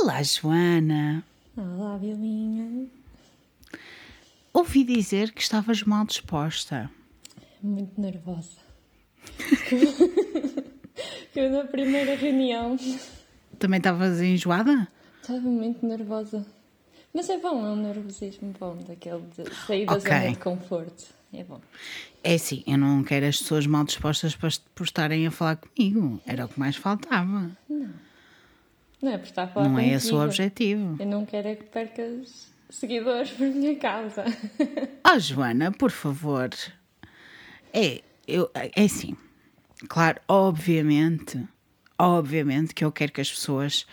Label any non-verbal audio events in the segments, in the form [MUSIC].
Olá, Joana. Olá, Bilinha. Ouvi dizer que estavas mal disposta. Muito nervosa. [LAUGHS] Eu na primeira reunião Também estavas enjoada? estava muito nervosa. Mas é bom, é um nervosismo bom, daquele de sair da Ok. zona de conforto. É bom. É assim, eu não quero as pessoas mal dispostas para- por estarem a falar comigo. Era o que mais faltava. Não é por estar a falar Não é esse o contigo. objetivo. Eu não quero é que percas seguidores por minha causa. Oh, [LAUGHS] Joana, por favor. É, eu, é assim. Claro, obviamente, obviamente que eu quero que as pessoas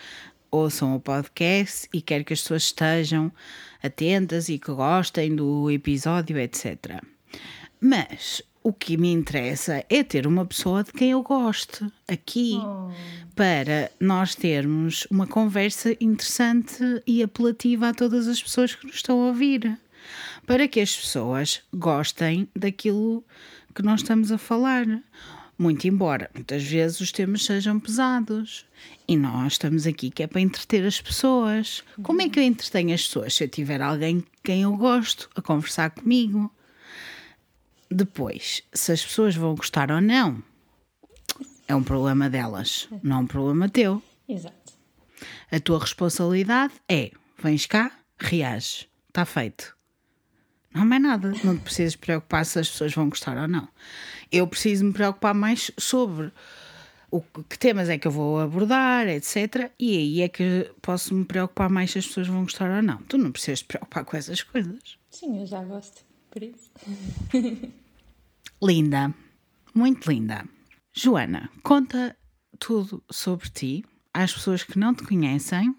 ouçam o podcast e quero que as pessoas estejam atentas e que gostem do episódio, etc. Mas o que me interessa é ter uma pessoa de quem eu goste aqui para nós termos uma conversa interessante e apelativa a todas as pessoas que nos estão a ouvir. Para que as pessoas gostem daquilo que nós estamos a falar. Muito embora muitas vezes os temas sejam pesados. E nós estamos aqui que é para entreter as pessoas. Como é que eu entretenho as pessoas? Se eu tiver alguém quem eu gosto a conversar comigo. Depois, se as pessoas vão gostar ou não, é um problema delas, não é um problema teu. Exato. A tua responsabilidade é: vens cá, reages, está feito. Não é nada, não te precisas preocupar se as pessoas vão gostar ou não. Eu preciso me preocupar mais sobre o que que temas é que eu vou abordar, etc. E aí é que posso me preocupar mais se as pessoas vão gostar ou não. Tu não precisas te preocupar com essas coisas. Sim, eu já gosto. Por isso. Linda, muito linda. Joana, conta tudo sobre ti às pessoas que não te conhecem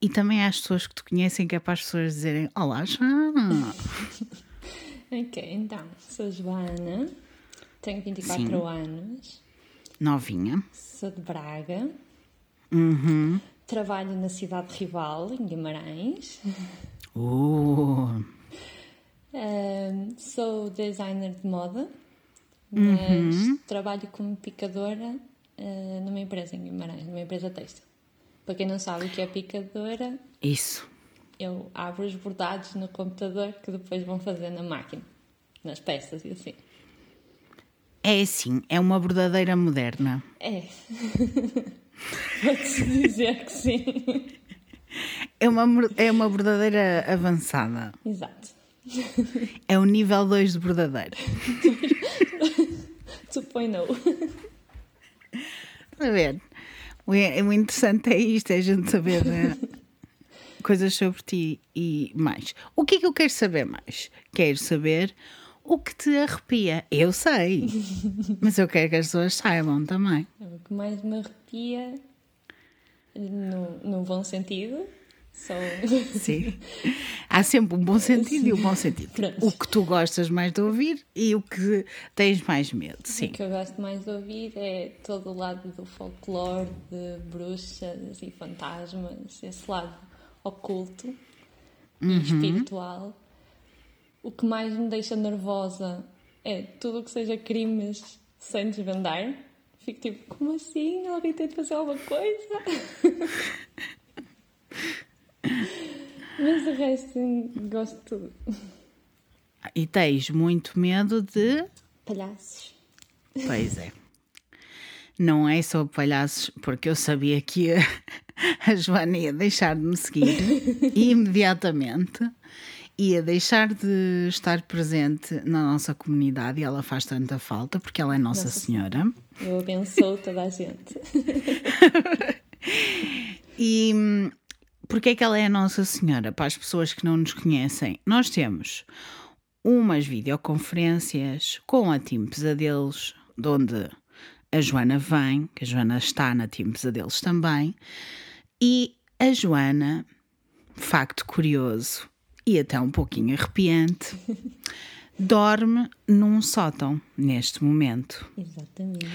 e também às pessoas que te conhecem, que é para as pessoas dizerem: Olá, Joana. [LAUGHS] Ok, então, sou Joana, tenho 24 Sim. anos, Novinha. sou de Braga, Uhum. trabalho na cidade rival, em Guimarães, Uh, Sou designer de moda, mas trabalho como picadora ah, numa empresa em Guimarães, numa empresa têxtil. Para quem não sabe o que é picadora, isso. eu abro os bordados no computador que depois vão fazer na máquina, nas peças e assim. É assim, é uma bordadeira moderna. É. [LAUGHS] Pode-se dizer que sim. É uma, é uma bordadeira avançada. Exato. É o nível 2 de bordadeira. Suponho. [LAUGHS] Estás a ver? O, interessante é isto, é a gente saber eh, coisas sobre ti e mais. O que é que eu quero saber mais? Quero saber o que te arrepia. Eu sei, [LAUGHS] mas eu quero que as pessoas saibam também. O que mais me arrepia, no bom sentido, Sim. Há sempre um bom sentido e um bom sentido. Pronto. O que tu gostas mais de ouvir e o que tens mais medo. O Sim. que eu gosto mais de ouvir é todo o lado do folclore, de bruxas e fantasmas, esse lado oculto e espiritual. O que mais me deixa nervosa é tudo o que seja crimes sem desvendar. Fico tipo, como assim? Alguém tem de fazer alguma coisa? [LAUGHS] Mas o resto sim, gosto de tudo. E tens muito medo de. Palhaços. Pois é. Não é só palhaços, porque eu sabia que a, a Joana ia deixar de me seguir [LAUGHS] imediatamente, ia deixar de estar presente na nossa comunidade e ela faz tanta falta, porque ela é Nossa, Nossa Senhora. Eu abençoo toda a gente. [LAUGHS] E hum, porque é que ela é a Nossa Senhora? Para as pessoas que não nos conhecem, nós temos umas videoconferências com a Team Pesadelos, de onde a Joana vem, que a Joana está na Team Pesadelos também, e a Joana, facto curioso e até um pouquinho arrepiante, [LAUGHS] dorme num sótão neste momento. Exatamente.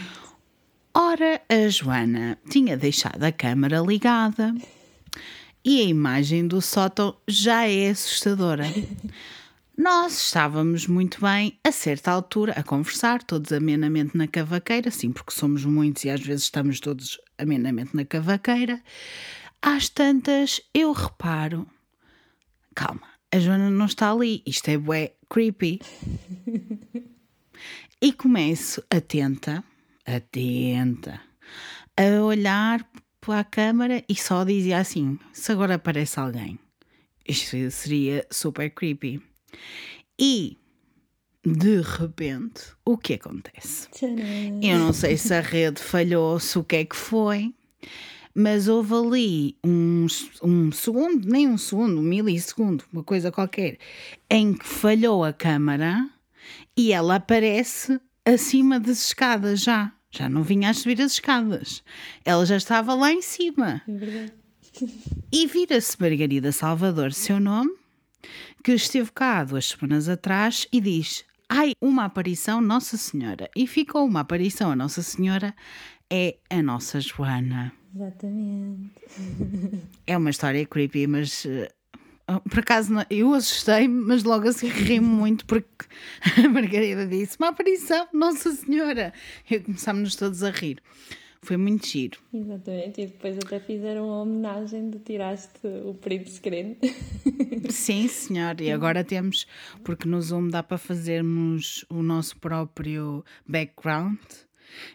Ora, a Joana tinha deixado a câmara ligada e a imagem do sótão já é assustadora. Nós estávamos muito bem, a certa altura, a conversar, todos amenamente na cavaqueira, sim, porque somos muitos e às vezes estamos todos amenamente na cavaqueira. às tantas eu reparo. Calma, a Joana não está ali. Isto é bué creepy. e começo atenta, atenta, a olhar para a câmara e só dizia assim: se agora aparece alguém. Isto seria super creepy. E de repente, o que acontece? Tcharam. Eu não sei se a rede falhou, se o que é que foi, mas houve ali um, um segundo, nem um segundo, um milissegundo, uma coisa qualquer, em que falhou a câmara e ela aparece acima das escadas já. Já não vinha a subir as escadas. Ela já estava lá em cima. É verdade. E vira-se Margarida Salvador, seu nome, que esteve cá há duas semanas atrás e diz: Ai, uma aparição Nossa Senhora. E ficou uma aparição a Nossa Senhora, é a nossa Joana. Exatamente. É uma história creepy, mas. Eh, por acaso eu assustei-me, mas logo assim ri-me muito porque [LAUGHS] a Margarida disse: Uma aparição, Nossa Senhora! E começámos todos a rir. Foi muito giro. Exatamente. E depois até fizeram a homenagem de tiraste o print screen. [LAUGHS] Sim, senhor. E agora temos, porque no Zoom dá para fazermos o nosso próprio background.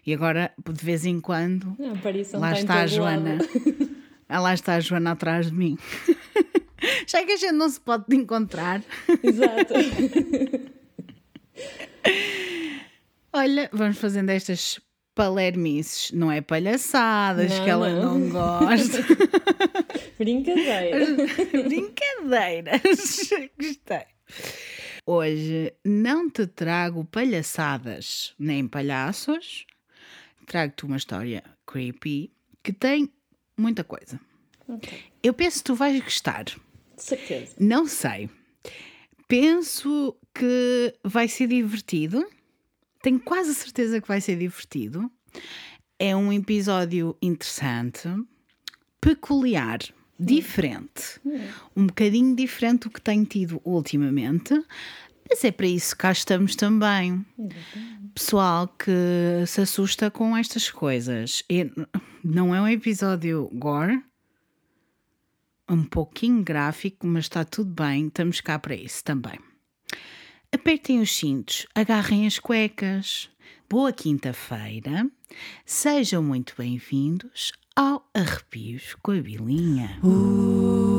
E agora, de vez em quando, A lá está, a todo lado. [LAUGHS] Ah, lá está a Joana atrás de mim. [LAUGHS] Já que a gente não se pode encontrar. Exato. [LAUGHS] Olha, vamos fazendo estas palermices. Não é palhaçadas Não, que ela não. não gosta. Brincadeira. [LAUGHS] Brincadeiras. Gostei. Hoje não te trago palhaçadas nem palhaços. Trago-te uma história creepy que tem muita coisa. Ok. Eu penso que tu vais gostar. Certeza. Não sei. Penso que vai ser divertido. Tenho quase certeza que vai ser divertido. É um episódio interessante, peculiar, diferente. Um bocadinho diferente do que tenho tido ultimamente. Mas é para isso que cá estamos também. Pessoal que se assusta com estas coisas. E não é um episódio gore, um pouquinho gráfico, mas está tudo bem, estamos cá para isso também. Apertem os cintos, agarrem as cuecas. Boa quinta-feira, sejam muito bem-vindos ao Arrepios com a Bilinha. Arrepios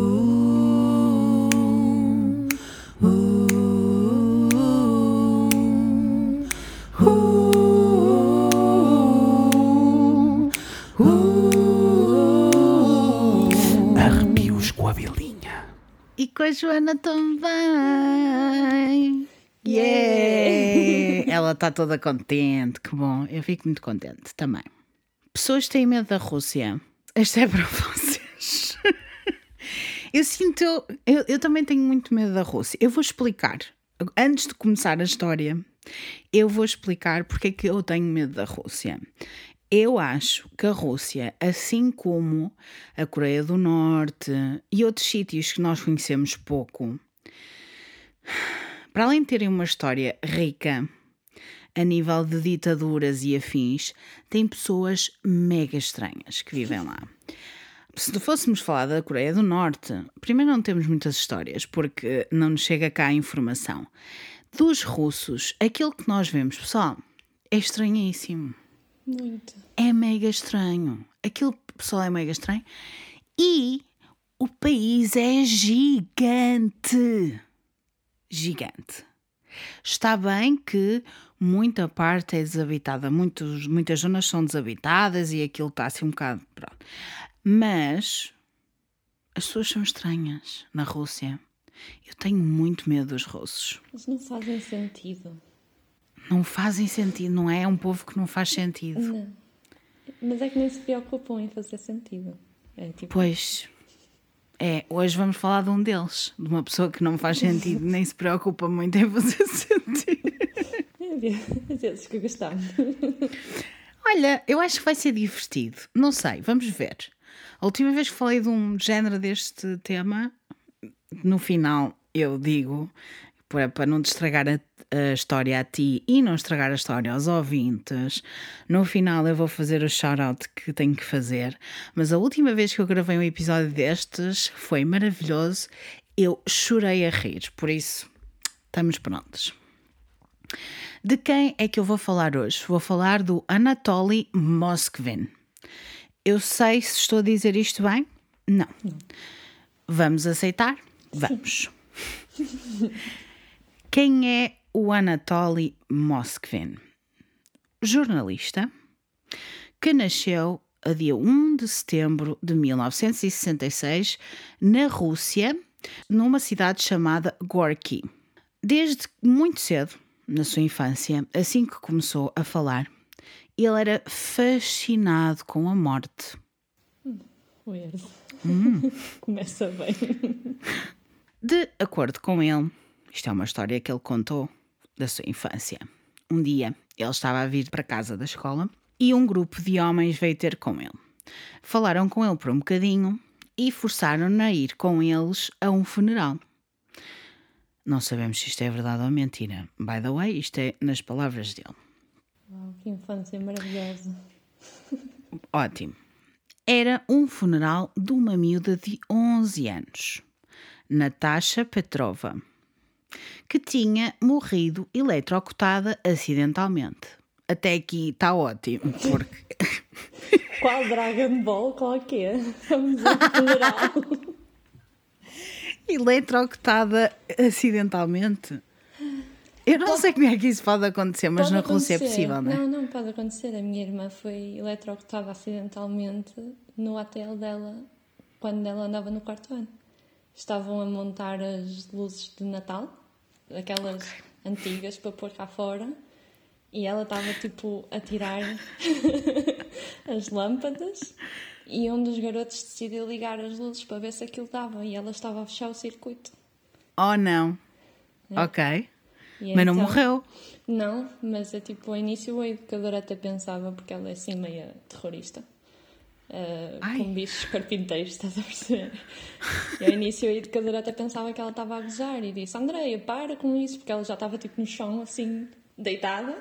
E com a Joana também. Yeah! [LAUGHS] Ela está toda contente, que bom. Eu fico muito contente também. Pessoas têm medo da Rússia. Esta é para [LAUGHS] vocês. Eu sinto. Eu, eu também tenho muito medo da Rússia. Eu vou explicar. Antes de começar a história, eu vou explicar porque é que eu tenho medo da Rússia. Eu acho que a Rússia, assim como a Coreia do Norte e outros sítios que nós conhecemos pouco, para além de terem uma história rica a nível de ditaduras e afins, tem pessoas mega estranhas que vivem lá. Se fôssemos falar da Coreia do Norte, primeiro não temos muitas histórias, porque não nos chega cá a informação. Dos russos, aquilo que nós vemos, pessoal, é estranhíssimo. Muito. É mega estranho. Aquilo, pessoal, é mega estranho. E o país é gigante. Gigante. Está bem que muita parte é desabitada, muitos, muitas zonas são desabitadas e aquilo está assim um bocado. Pronto. Mas as pessoas são estranhas na Rússia. Eu tenho muito medo dos russos. Mas não fazem sentido. Não fazem sentido, não é? É um povo que não faz sentido. Não. Mas é que nem se preocupam em fazer sentido. É tipo, Pois. É, hoje vamos falar de um deles, de uma pessoa que não faz sentido, nem se preocupa muito em fazer [LAUGHS] sentido. é desses que gostamos. Olha, eu acho que vai ser divertido. Não sei, vamos ver. A última vez que falei de um género deste tema, no final eu digo, para, para não te estragar a, a história a ti e não estragar a história aos ouvintes, no final eu vou fazer o shout-out que tenho que fazer. Mas a última vez que eu gravei um episódio destes foi maravilhoso. Eu chorei a rir, por isso estamos prontos. De quem é que eu vou falar hoje? Vou falar do Anatoly Moskvin. Eu sei se estou a dizer isto bem? Não. Vamos aceitar? Vamos. [LAUGHS] Quem é o Anatoly Moskvin? Jornalista que nasceu a dia 1 de setembro de 1966 na Rússia, numa cidade chamada Gorky. Desde muito cedo, na sua infância, assim que começou a falar, ele era fascinado com a morte. Weird. Hum. [LAUGHS] Começa bem. De acordo com ele, isto é uma história que ele contou da sua infância. Um dia ele estava a vir para casa da escola e um grupo de homens veio ter com ele. Falaram com ele por um bocadinho e forçaram-no a ir com eles a um funeral. Não sabemos se isto é verdade ou mentira. By the way, isto é nas palavras dele. Uau, que infância maravilhosa. [LAUGHS] Ótimo. Era um funeral de uma miúda de 11 anos, Natasha Petrova, que tinha morrido eletrocutada acidentalmente. Até aqui está ótimo, porque. [LAUGHS] Qual Dragon Ball? Qual que é? Vamos ao [LAUGHS] eletrocutada acidentalmente. Eu não pode, sei como é que isso pode acontecer, mas na Rússia é possível, não é? Não, não pode acontecer. A minha irmã foi eletrocutada acidentalmente no hotel dela quando ela andava no quarto ano. Estavam a montar as luzes de Natal, aquelas okay. antigas para pôr cá fora, e ela estava tipo a tirar [LAUGHS] as lâmpadas e um dos garotos decidiu ligar as luzes para ver se aquilo dava e ela estava a fechar o circuito. Oh, não. É. Ok. E mas então, não morreu. Não, mas é tipo, ao início a educadora até pensava, porque ela é assim meia terrorista, uh, com bichos carpinteiros, [LAUGHS] estás a perceber? E ao início a educadora até pensava que ela estava a gozar e disse: Andreia, para com isso, porque ela já estava tipo no chão, assim, deitada,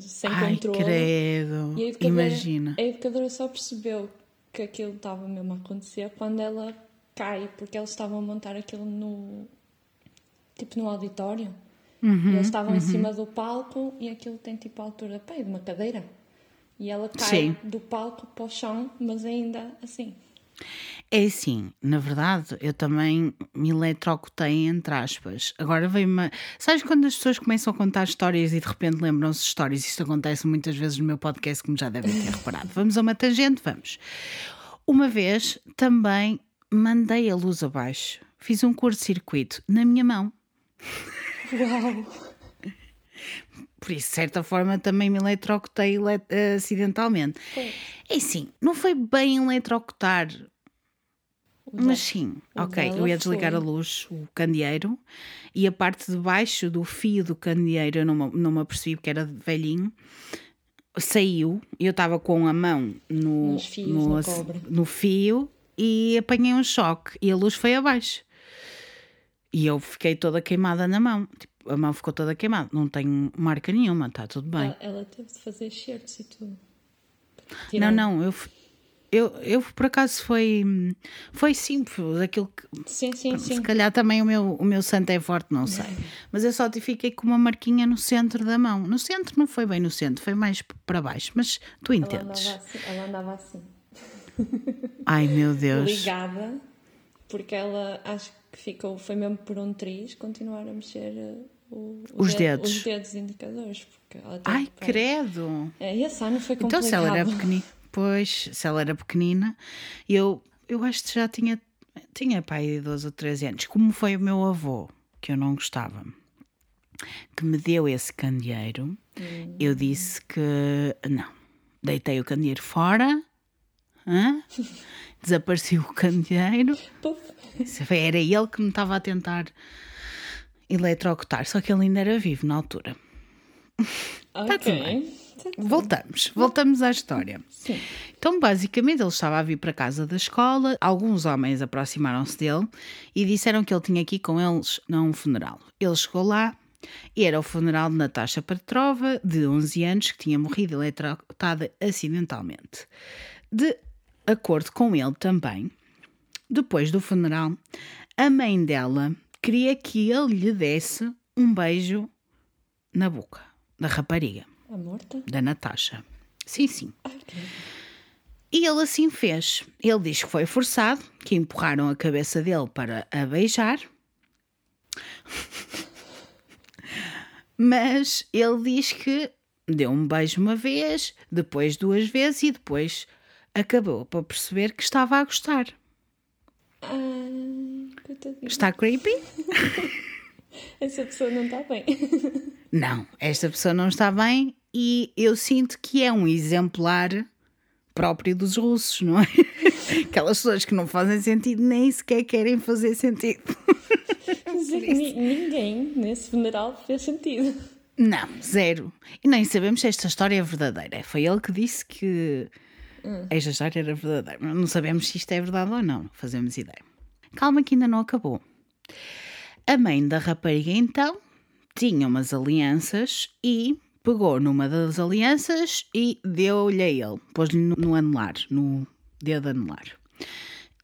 sem Ai, controle. Credo. E a educadora, Imagina. A educadora só percebeu que aquilo estava mesmo a acontecer quando ela cai, porque eles estavam a montar aquilo no. tipo no auditório. Uhum, e eles estavam uhum. em cima do palco e aquilo tem tipo a altura pá, de uma cadeira. E ela cai Sim. do palco para o chão, mas ainda assim. É assim, na verdade, eu também me eletrocutei, entre aspas. Agora veio-me. Sabes quando as pessoas começam a contar histórias e de repente lembram-se de histórias? Isto acontece muitas vezes no meu podcast, como já devem ter reparado. [LAUGHS] Vamos a uma tangente? Vamos. Uma vez também mandei a luz abaixo, fiz um curto-circuito na minha mão. Uau! Por isso, de certa forma, também me eletrocutei acidentalmente. Foi. É assim, não foi bem eletrocutar, mas sim, ok. Eu ia desligar a luz, o candeeiro, e a parte de baixo do fio do candeeiro, eu não, não me apercebi porque era velhinho, saiu. Eu estava com a mão no, fios, no, no, no fio e apanhei um choque e a luz foi abaixo. E eu fiquei toda queimada na mão. Tipo, a mão ficou toda queimada. Não tenho marca nenhuma, está tudo bem. Ela, ela teve de fazer shirts e tudo. Não, não, eu, eu, eu por acaso foi foi simples aquilo que sim, sim, se sim. calhar também o meu, o meu santo é forte, não sei. Mas eu só fiquei com uma marquinha no centro da mão. No centro não foi bem no centro, foi mais para baixo, mas tu entendes. Ela andava assim. Ela andava assim. Ai meu [LAUGHS] Deus. Ligada, porque ela acho que ficou, foi mesmo por um triz, continuar a mexer o, os, dedos. os dedos indicadores. Porque ela Ai, credo! É, e essa não foi complicado. Então se ela era pequenina depois, se ela era pequenina, eu, eu acho que já tinha, tinha pai de 12 ou 13 anos, como foi o meu avô, que eu não gostava, que me deu esse candeeiro, hum. eu disse que não, deitei o candeeiro fora, hã? [LAUGHS] desapareceu o candeeiro, era ele que me estava a tentar eletrocutar, só que ele ainda era vivo na altura. Ok. Voltamos, voltamos à história. Sim. Então, basicamente, ele estava a vir para casa da escola, alguns homens aproximaram-se dele e disseram que ele tinha aqui com eles num funeral. Ele chegou lá e era o funeral de Natasha Petrova, de 11 anos, que tinha morrido eletrocutada acidentalmente. De acordo com ele também, depois do funeral, a mãe dela queria que ele lhe desse um beijo na boca da rapariga. A morta? Da Natasha. Sim, sim. Que... E ele assim fez. Ele diz que foi forçado, que empurraram a cabeça dele para a beijar. [LAUGHS] Mas ele diz que deu um beijo uma vez, depois duas vezes e depois acabou para perceber que estava a gostar. Ai, coitadinho. Está creepy? [LAUGHS] Essa pessoa não está bem. Não, esta pessoa não está bem e eu sinto que é um exemplar próprio dos russos, não é? [LAUGHS] Aquelas pessoas que não fazem sentido nem sequer querem fazer sentido. Ni- ninguém nesse funeral fez sentido. Não, zero. E nem sabemos se esta história é verdadeira. Foi ele que disse que esta história era verdadeira. Não sabemos se isto é verdade ou não. Não fazemos ideia. Calma que ainda não acabou. A mãe da rapariga, então, tinha umas alianças e pegou numa das alianças e deu-lhe a ele. Pôs-lhe no, anelar, no dedo anelar.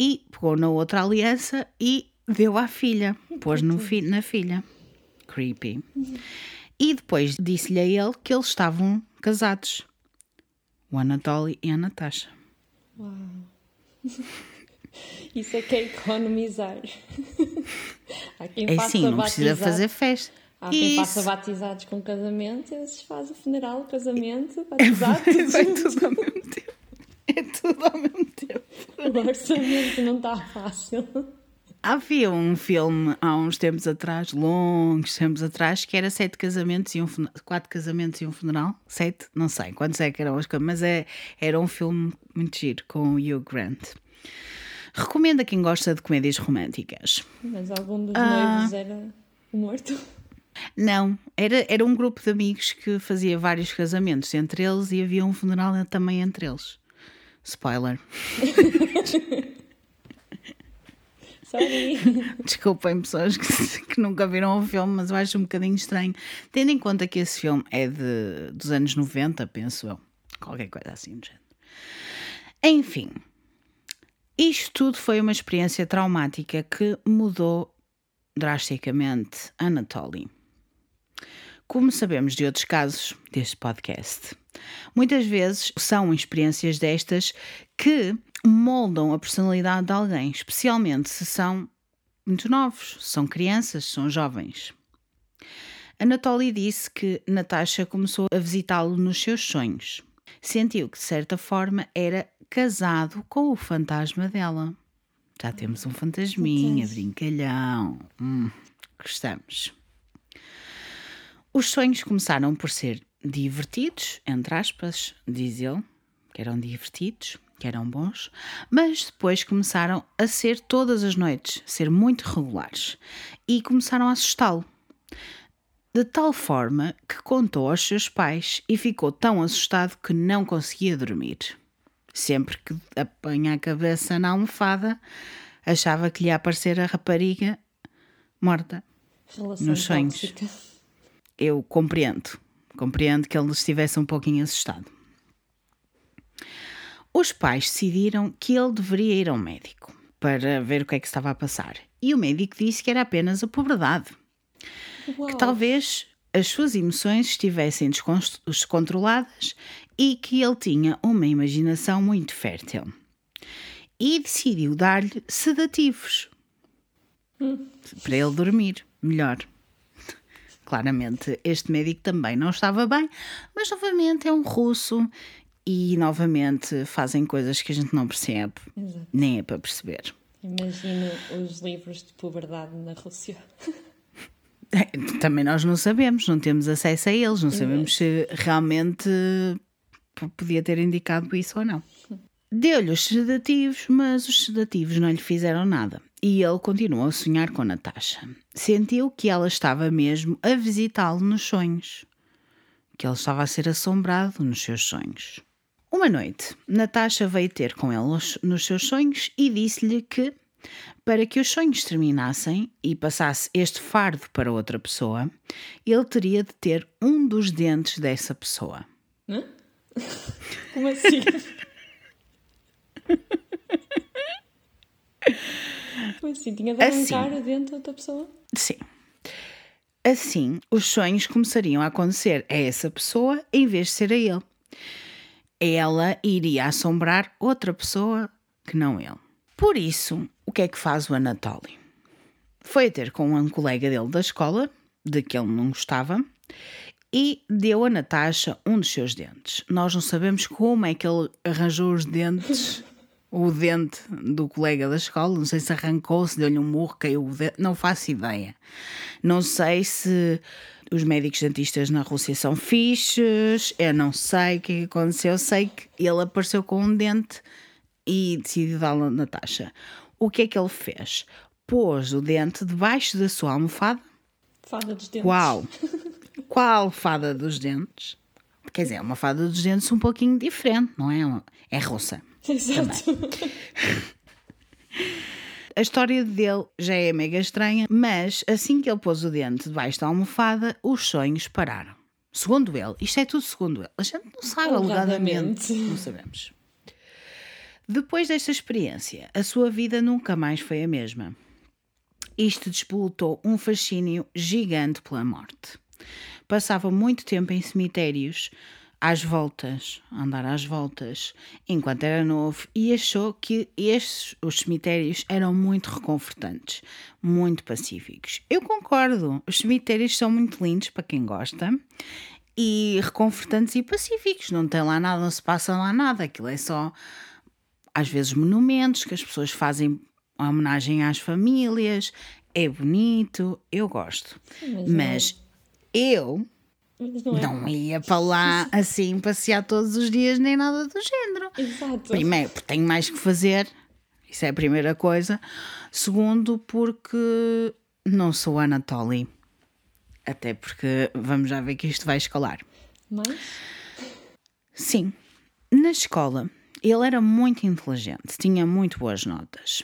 E pegou na outra aliança e deu à filha. Pôs no fi na filha. Creepy. E depois disse-lhe a ele que eles estavam casados. O Anatoly e a Natasha. Uau. [LAUGHS] Isso é que é economizar. [LAUGHS] Há quem É assim, não precisa fazer festa. Há quem Isso. faça batizados com casamento, esses fazem funeral, casamento, [LAUGHS] batizado. [LAUGHS] Vai tudo ao mesmo tempo. É tudo ao mesmo tempo. o orçamento não está fácil. Havia um filme há uns tempos atrás, longos tempos atrás, que era sete casamentos e um quatro casamentos e um funeral. Sete? Não sei quantos é que eram os mas é, era um filme muito giro com o Hugh Grant. Recomendo a quem gosta de comédias românticas. Mas algum dos Ah. noivos era o morto. Não, era, era um grupo de amigos que fazia vários casamentos entre eles e havia um funeral também entre eles. Spoiler. [LAUGHS] Sorry. Desculpem pessoas que, [LAUGHS] que nunca viram o filme, mas eu acho um bocadinho estranho. Tendo em conta que esse filme é de, dos anos 90, penso eu. Qualquer coisa assim do género. Enfim, isto tudo foi uma experiência traumática que mudou drasticamente Anatoly. Como sabemos de outros casos deste podcast, muitas vezes são experiências destas que moldam a personalidade de alguém, especialmente se são muito novos, são crianças, são jovens. Anatoly disse que Natasha começou a visitá-lo nos seus sonhos. Sentiu que, de certa forma, era casado com o fantasma dela. Já temos um fantasminha, brincalhão. Hum, gostamos. Os sonhos começaram por ser divertidos, entre aspas, diz ele, que eram divertidos, que eram bons, mas depois começaram a ser todas as noites, ser muito regulares e começaram a assustá-lo. De tal forma que contou aos seus pais e ficou tão assustado que não conseguia dormir. Sempre que apanha a cabeça na almofada, achava que lhe ia aparecer a rapariga morta. Relação Nos sonhos. tóxica. Eu compreendo, compreendo que ele estivesse um pouquinho assustado. Os pais decidiram que ele deveria ir ao médico para ver o que é que estava a passar. E o médico disse que era apenas a Uau. que talvez as suas emoções estivessem descon- descontroladas e que ele tinha uma imaginação muito fértil. E decidiu dar-lhe sedativos para ele dormir melhor. Claramente, este médico também não estava bem, mas novamente é um russo e novamente fazem coisas que a gente não percebe, Exato. nem é para perceber. Imagino os livros de puberdade na Rússia. [LAUGHS] Também nós não sabemos, não temos acesso a eles, não sabemos se realmente podia ter indicado isso ou não. Deu-lhe os sedativos, mas os sedativos não lhe fizeram nada. E ele continuou a sonhar com Natasha. Sentiu que ela estava mesmo a visitá-lo nos sonhos. Que ele estava a ser assombrado nos seus sonhos. Uma noite, Natasha veio ter com ele nos seus sonhos e disse-lhe que, para que os sonhos terminassem e passasse este fardo para outra pessoa, ele teria de ter um dos dentes dessa pessoa. Hã? [LAUGHS] Como assim? Como assim? Tinha de Assim. arrancar dentro de outra pessoa? Sim. Assim, os sonhos começariam a acontecer a essa pessoa em vez de ser a ele. Ela iria assombrar outra pessoa que não ele. Por isso, o que é que faz o Anatoly? Foi a ter com um colega dele da escola, de que ele não gostava, e deu a Natasha um dos seus dentes. Nós não sabemos como é que ele arranjou os dentes, o dente do colega da escola. Não sei se arrancou, se deu-lhe um murro, caiu o dente, não faço ideia. Não sei se os médicos dentistas na Rússia são fixes, eu não sei o que é aconteceu. Eu sei que ele apareceu com um dente e decidiu dar a Natasha. O que é que ele fez? Pôs o dente debaixo da sua almofada Fada dos dentes. qual? [LAUGHS] Qual fada dos dentes? Quer dizer, é uma fada dos dentes um pouquinho diferente, não é? É russa. Exato. A história dele já é mega estranha, mas assim que ele pôs o dente debaixo da almofada, os sonhos pararam. Segundo ele, isto é tudo segundo ele. A gente não sabe. Alegadamente. Não sabemos. Depois desta experiência, a sua vida nunca mais foi a mesma. Isto despolutou um fascínio gigante pela morte. Passava muito tempo em cemitérios, às voltas, a andar às voltas, enquanto era novo, e achou que estes, os cemitérios, eram muito reconfortantes, muito pacíficos. Eu concordo, os cemitérios são muito lindos para quem gosta. E reconfortantes e pacíficos, não tem lá nada, não se passa lá nada, aquilo é só às vezes monumentos que as pessoas fazem homenagem às famílias, é bonito, eu gosto. mas Mas eu é. não ia para lá assim passear todos os dias nem nada do género. Exato. Primeiro, porque tenho mais que fazer, isso é a primeira coisa. Segundo, porque não sou Anatoly. Até porque vamos já ver que isto vai escalar. Mas, Sim, na escola ele era muito inteligente, tinha muito boas notas.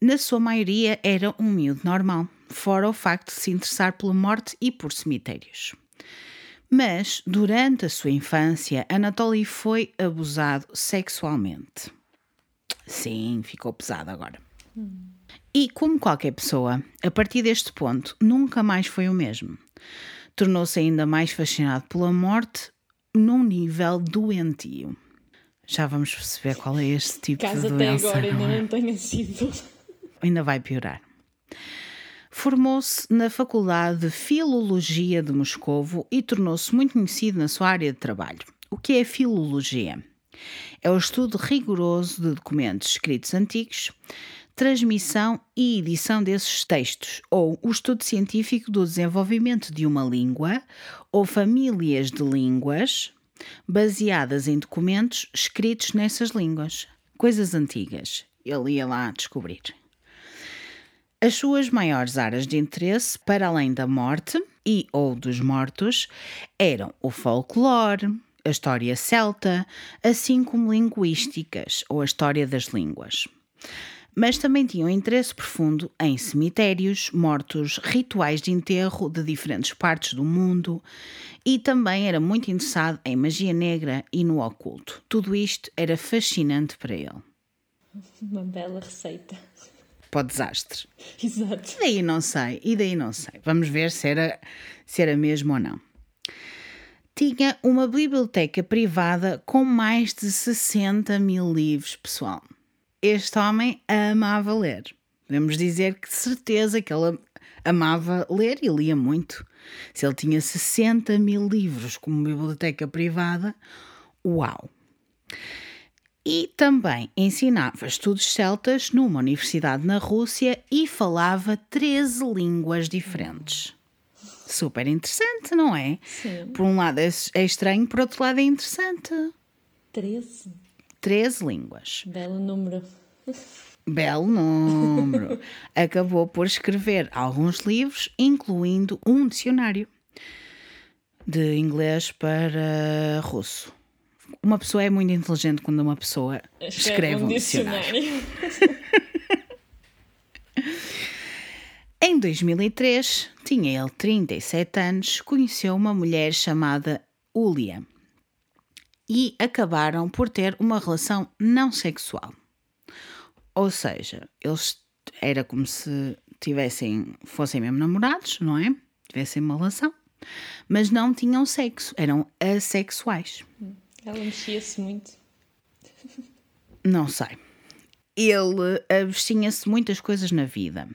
Na sua maioria era um miúdo normal, fora o facto de se interessar pela morte e por cemitérios. Mas, durante a sua infância, Anatoly foi abusado sexualmente. Sim, ficou pesado agora. E, como qualquer pessoa, a partir deste ponto nunca mais foi o mesmo. Tornou-se ainda mais fascinado pela morte num nível doentio. Já vamos perceber qual é este tipo caso de até doença. agora ainda é? não tenha sido. ainda vai piorar. Formou-se na Faculdade de Filologia de Moscovo e tornou-se muito conhecido na sua área de trabalho. O que é filologia? É o estudo rigoroso de documentos escritos antigos, transmissão e edição desses textos, ou o estudo científico do desenvolvimento de uma língua ou famílias de línguas baseadas em documentos escritos nessas línguas, coisas antigas. Ele ia lá descobrir. As suas maiores áreas de interesse, para além da morte e ou dos mortos, eram o folclore, a história celta, assim como linguísticas ou a história das línguas. Mas também tinha um interesse profundo em cemitérios, mortos, rituais de enterro de diferentes partes do mundo e também era muito interessado em magia negra e no oculto. Tudo isto era fascinante para ele. Uma bela receita. Para o desastre. Exato. E daí não sei, e daí não sei. Vamos ver se era, se era mesmo ou não. Tinha uma biblioteca privada com mais de 60 mil livros, pessoal. Este homem amava ler. Podemos dizer que de certeza que ele amava ler e lia muito. Se ele tinha 60 mil livros como biblioteca privada, uau! E também ensinava estudos celtas numa universidade na Rússia e falava 13 línguas diferentes. Super interessante, não é? Sim. Por um lado é é estranho, por outro lado é interessante. 13. 13 línguas. Belo número. Belo número. [LAUGHS] Acabou por escrever alguns livros, incluindo um dicionário de inglês para russo. Uma pessoa é muito inteligente quando uma pessoa escreve, um dicionário. [LAUGHS] Em 2003, tinha ele 37 anos, conheceu uma mulher chamada Ulia e acabaram por ter uma relação não sexual. Ou seja, eles era como se tivessem fossem mesmo namorados, não é? Tivessem uma relação, mas não tinham sexo, eram assexuais. Ela mexia-se muito. Não sei. Ele abstinha-se muitas coisas na vida: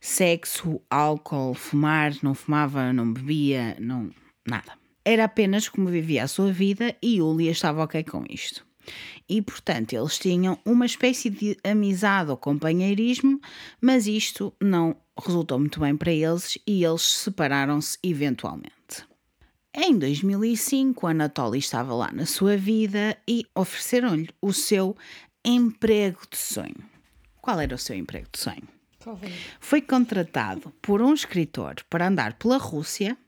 sexo, álcool, fumar, não fumava, não bebia, não. nada. Era apenas como vivia a sua vida e Yulia estava ok com isto. E portanto eles tinham uma espécie de amizade ou companheirismo, mas isto não resultou muito bem para eles e eles separaram-se eventualmente. Em 2005, Anatoly estava lá na sua vida e ofereceram-lhe o seu emprego de sonho. Qual era o seu emprego de sonho? Foi contratado por um escritor para andar pela Rússia,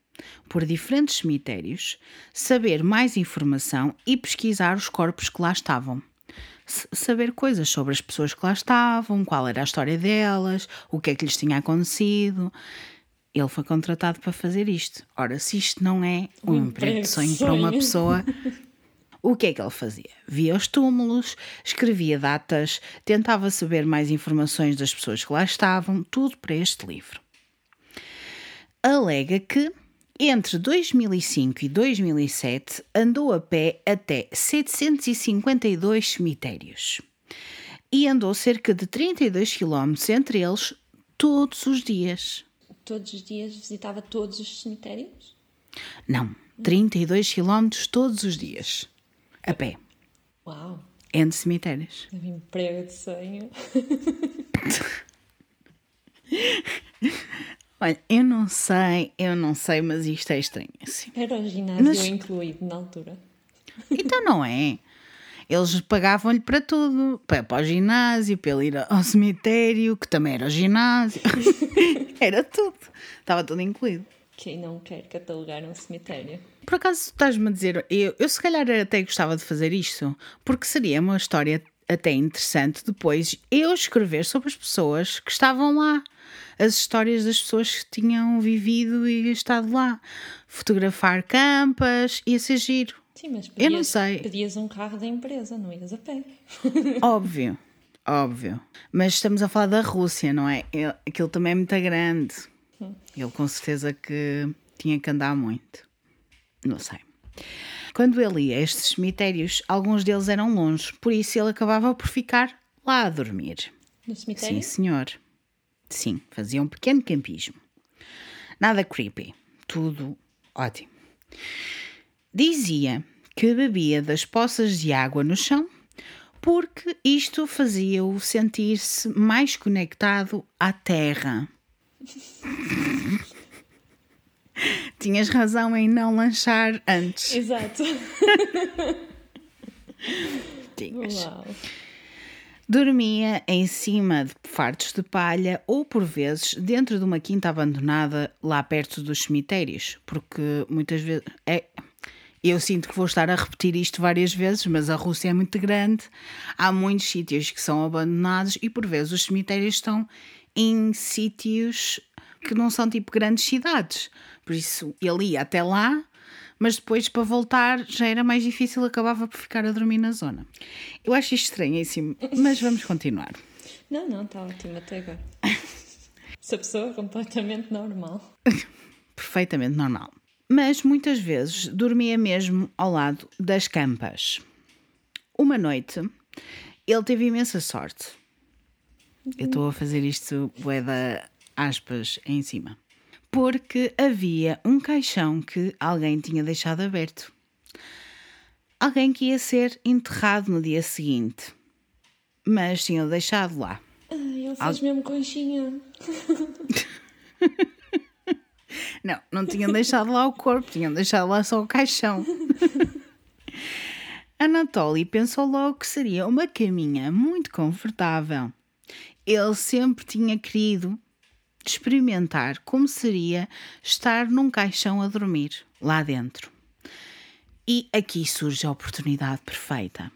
por diferentes cemitérios, saber mais informação e pesquisar os corpos que lá estavam. S saber coisas sobre as pessoas que lá estavam, qual era a história delas, o que é que lhes tinha acontecido. Ele foi contratado para fazer isto. Ora, se isto não é um, um emprego de sonho, para uma pessoa [LAUGHS] o que é que ele fazia? Via os túmulos, escrevia datas, tentava saber mais informações das pessoas que lá estavam, tudo para este livro. Alega que entre 2005 e 2007 andou a pé até 752 cemitérios e andou cerca de 32 km entre eles todos os dias. Todos os dias visitava todos os cemitérios? Não, 32 km todos os dias a pé. Uau! Entre cemitérios. É um emprego de sonho. [LAUGHS] Olha, eu não sei, eu não sei, mas isto é estranho. Assim. Era o ginásio mas... incluído na altura. Então não é. Eles pagavam-lhe para tudo, para, para o ginásio, para ele ir ao cemitério, que também era o ginásio. [LAUGHS] era tudo. Estava tudo incluído. Quem não quer catalogar um cemitério? Por acaso estás-me a dizer, eu, eu se calhar até gostava de fazer isto, porque seria uma história até interessante depois eu escrever sobre as pessoas que estavam lá, as histórias das pessoas que tinham vivido e estado lá, fotografar campas, ia ser giro. Sim, mas pedias, eu não sei. pedias um carro da empresa, não ias a pé. [LAUGHS] Óbvio, óbvio. Mas estamos a falar da Rússia, não é? Aquilo também é muito grande. Hum. Ele com certeza que tinha que andar muito. Não sei. Quando ele ia a estes cemitérios, alguns deles eram longe, por isso ele acabava por ficar lá a dormir. No cemitério? Sim, senhor. Sim, fazia um pequeno campismo. Nada creepy. Tudo ótimo. Dizia que bebia das poças de água no chão porque isto fazia-o sentir-se mais conectado à terra. [LAUGHS] Tinhas razão em não lanchar antes. Exato. [LAUGHS] Tinhas. Uau. Dormia em cima de fartos de palha ou, por vezes, dentro de uma quinta abandonada lá perto dos cemitérios, porque muitas vezes. É, eu sinto que vou estar a repetir isto várias vezes, mas a Rússia é muito grande, há muitos sítios que são abandonados e, por vezes, os cemitérios estão em sítios que não são tipo grandes cidades. Por isso ele ia até lá, mas depois para voltar já era mais difícil, acabava por ficar a dormir na zona. Eu acho isto estranhíssimo, mas vamos continuar. Não, não, está ótimo até agora. [LAUGHS] Essa pessoa é completamente normal. Perfeitamente normal. Mas muitas vezes dormia mesmo ao lado das campas. Uma noite, ele teve imensa sorte. Eu estou a fazer isto, boeda aspas em cima. Porque havia um caixão que alguém tinha deixado aberto. Alguém que ia ser enterrado no dia seguinte. Mas tinha deixado lá. Ah, ele fez Al... mesmo conchinha. [LAUGHS] não, não tinham deixado lá o corpo, tinham deixado lá só o caixão. Anatoly pensou logo que seria uma caminha muito confortável. Ele sempre tinha querido experimentar como seria estar num caixão a dormir lá dentro. E aqui surge a oportunidade perfeita.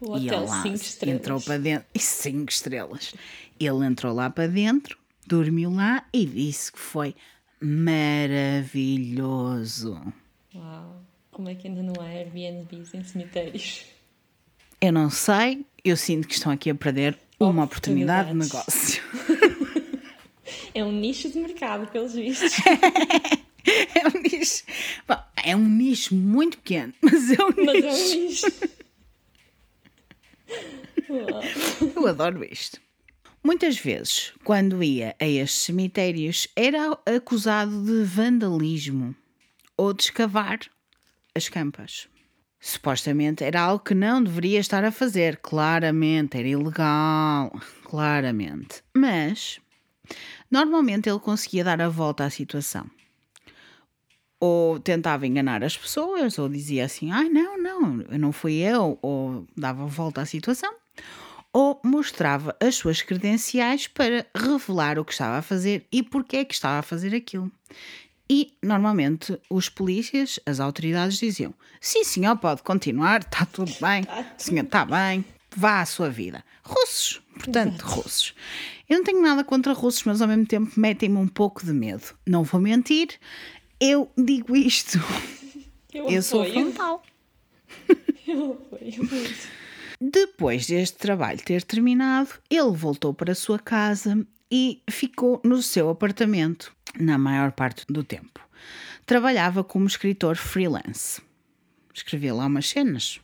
O E hotel ele lá 5 estrelas. entrou para dentro. E cinco estrelas. Ele entrou lá para dentro, dormiu lá e disse que foi maravilhoso. Uau. Como é que ainda não há Airbnbs em cemitérios? Eu não sei, eu sinto que estão aqui a perder uma oportunidade de negócio. [LAUGHS] É um nicho de mercado, pelos vistos. [LAUGHS] É um nicho. Bom, é um nicho muito pequeno, [LAUGHS] mas é um Mas é nicho. um nicho. Eu adoro isto. Muitas vezes, quando ia a estes cemitérios, era acusado de vandalismo ou de escavar as campas. Supostamente era algo que não deveria estar a fazer. Claramente, era ilegal. Claramente. Mas, normalmente ele conseguia dar a volta à situação. Ou tentava enganar as pessoas, ou dizia assim: ai, não, não, não fui eu, ou dava a volta à situação ou mostrava as suas credenciais para revelar o que estava a fazer e porque é que estava a fazer aquilo. E normalmente os polícias, as autoridades diziam: sim, senhor, pode continuar, está tudo bem, senhor, está bem, vá à sua vida. Russos, portanto, russos. Eu não tenho nada contra russos, mas ao mesmo tempo metem-me um pouco de medo. Não vou mentir, eu digo isto. [LAUGHS] Eu, Eu sou frontal. Eu apoio muito. Depois deste trabalho ter terminado, ele voltou para a sua casa e ficou no seu apartamento na maior parte do tempo. Trabalhava como escritor freelance. Escrevia lá umas cenas,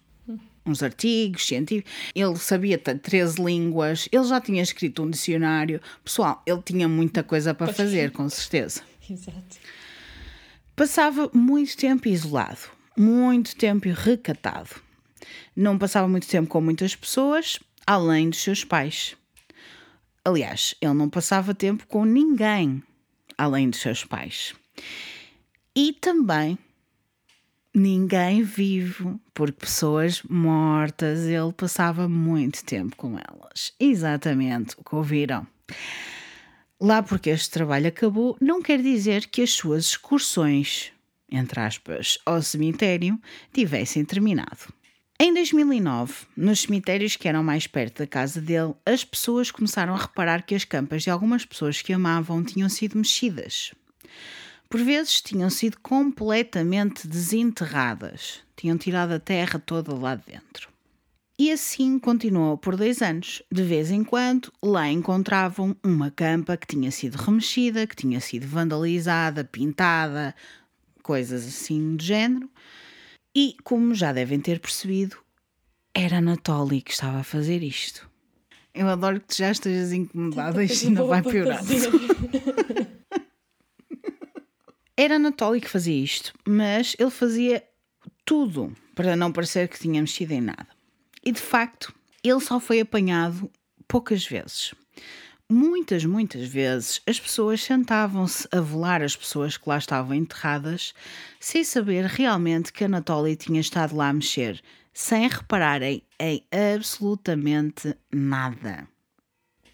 uns artigos científicos. Ele sabia t- 13 línguas, ele já tinha escrito um dicionário. Pessoal, ele tinha muita coisa para fazer, com certeza. [LAUGHS] Exato. Passava muito tempo isolado, muito tempo recatado. Não passava muito tempo com muitas pessoas, além dos seus pais. Aliás, ele não passava tempo com ninguém, além dos seus pais. E também ninguém vivo, porque pessoas mortas ele passava muito tempo com elas. Exatamente o que ouviram. Lá porque este trabalho acabou, não quer dizer que as suas excursões, entre aspas, ao cemitério tivessem terminado. Em 2009, nos cemitérios que eram mais perto da casa dele, as pessoas começaram a reparar que as campas de algumas pessoas que amavam tinham sido mexidas. Por vezes tinham sido completamente desenterradas, tinham tirado a terra toda lá de dentro. E assim continuou por dois anos. De vez em quando, lá encontravam uma campa que tinha sido remexida, que tinha sido vandalizada, pintada, coisas assim do género. E, como já devem ter percebido, era Anatoly que estava a fazer isto. Eu adoro que tu já estejas incomodada, isto ainda vai piorar. [LAUGHS] Era Anatoly que fazia isto, mas ele fazia tudo para não parecer que tinha mexido em nada. E de facto, ele só foi apanhado poucas vezes. Muitas, muitas vezes as pessoas sentavam-se a velar as pessoas que lá estavam enterradas sem saber realmente que Anatoly tinha estado lá a mexer, sem repararem em absolutamente nada.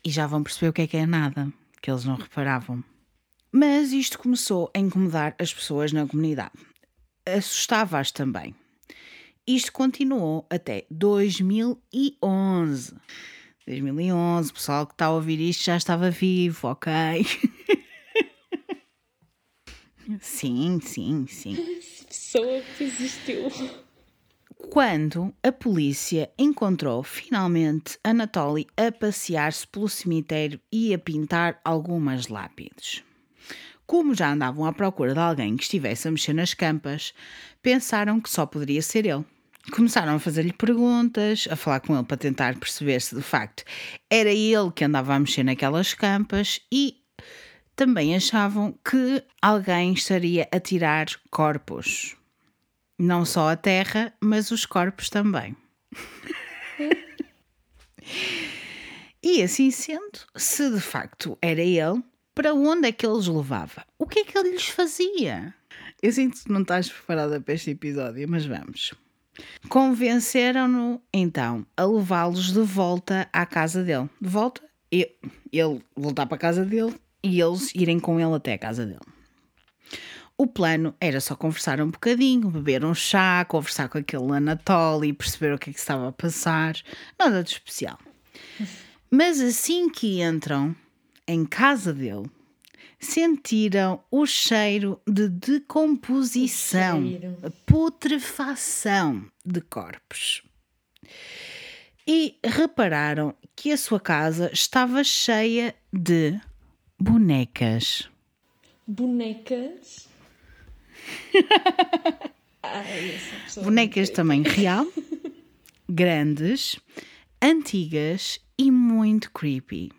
E já vão perceber o que é que é nada, que eles não reparavam. Mas isto começou a incomodar as pessoas na comunidade. Assustava-as também. Isto continuou até 2011. 2011, o pessoal que está a ouvir isto já estava vivo, ok? [LAUGHS] sim, sim, sim. Pessoa que existiu. Quando a polícia encontrou finalmente Anatoly a passear-se pelo cemitério e a pintar algumas lápides. Como já andavam à procura de alguém que estivesse a mexer nas campas, pensaram que só poderia ser ele. Começaram a fazer-lhe perguntas, a falar com ele para tentar perceber se de facto era ele que andava a mexer naquelas campas e também achavam que alguém estaria a tirar corpos. Não só a terra, mas os corpos também. [LAUGHS] e assim sendo, se de facto era ele, para onde é que ele os levava? O que é que ele lhes fazia? Eu sinto que não estás preparada para este episódio, mas vamos. Convenceram-no então a levá-los de volta à casa dele. De volta, ele voltar para a casa dele e eles irem com ele até a casa dele. O plano era só conversar um bocadinho, beber um chá, conversar com aquele Anatoly, perceber o que é que estava a passar. Nada de especial. Mas assim que entram em casa dele, sentiram o cheiro de decomposição, cheiro. putrefação de corpos. E repararam que a sua casa estava cheia de bonecas. Bonecas. [LAUGHS] Ai, Bonecas também real, [LAUGHS] grandes, antigas e muito creepy.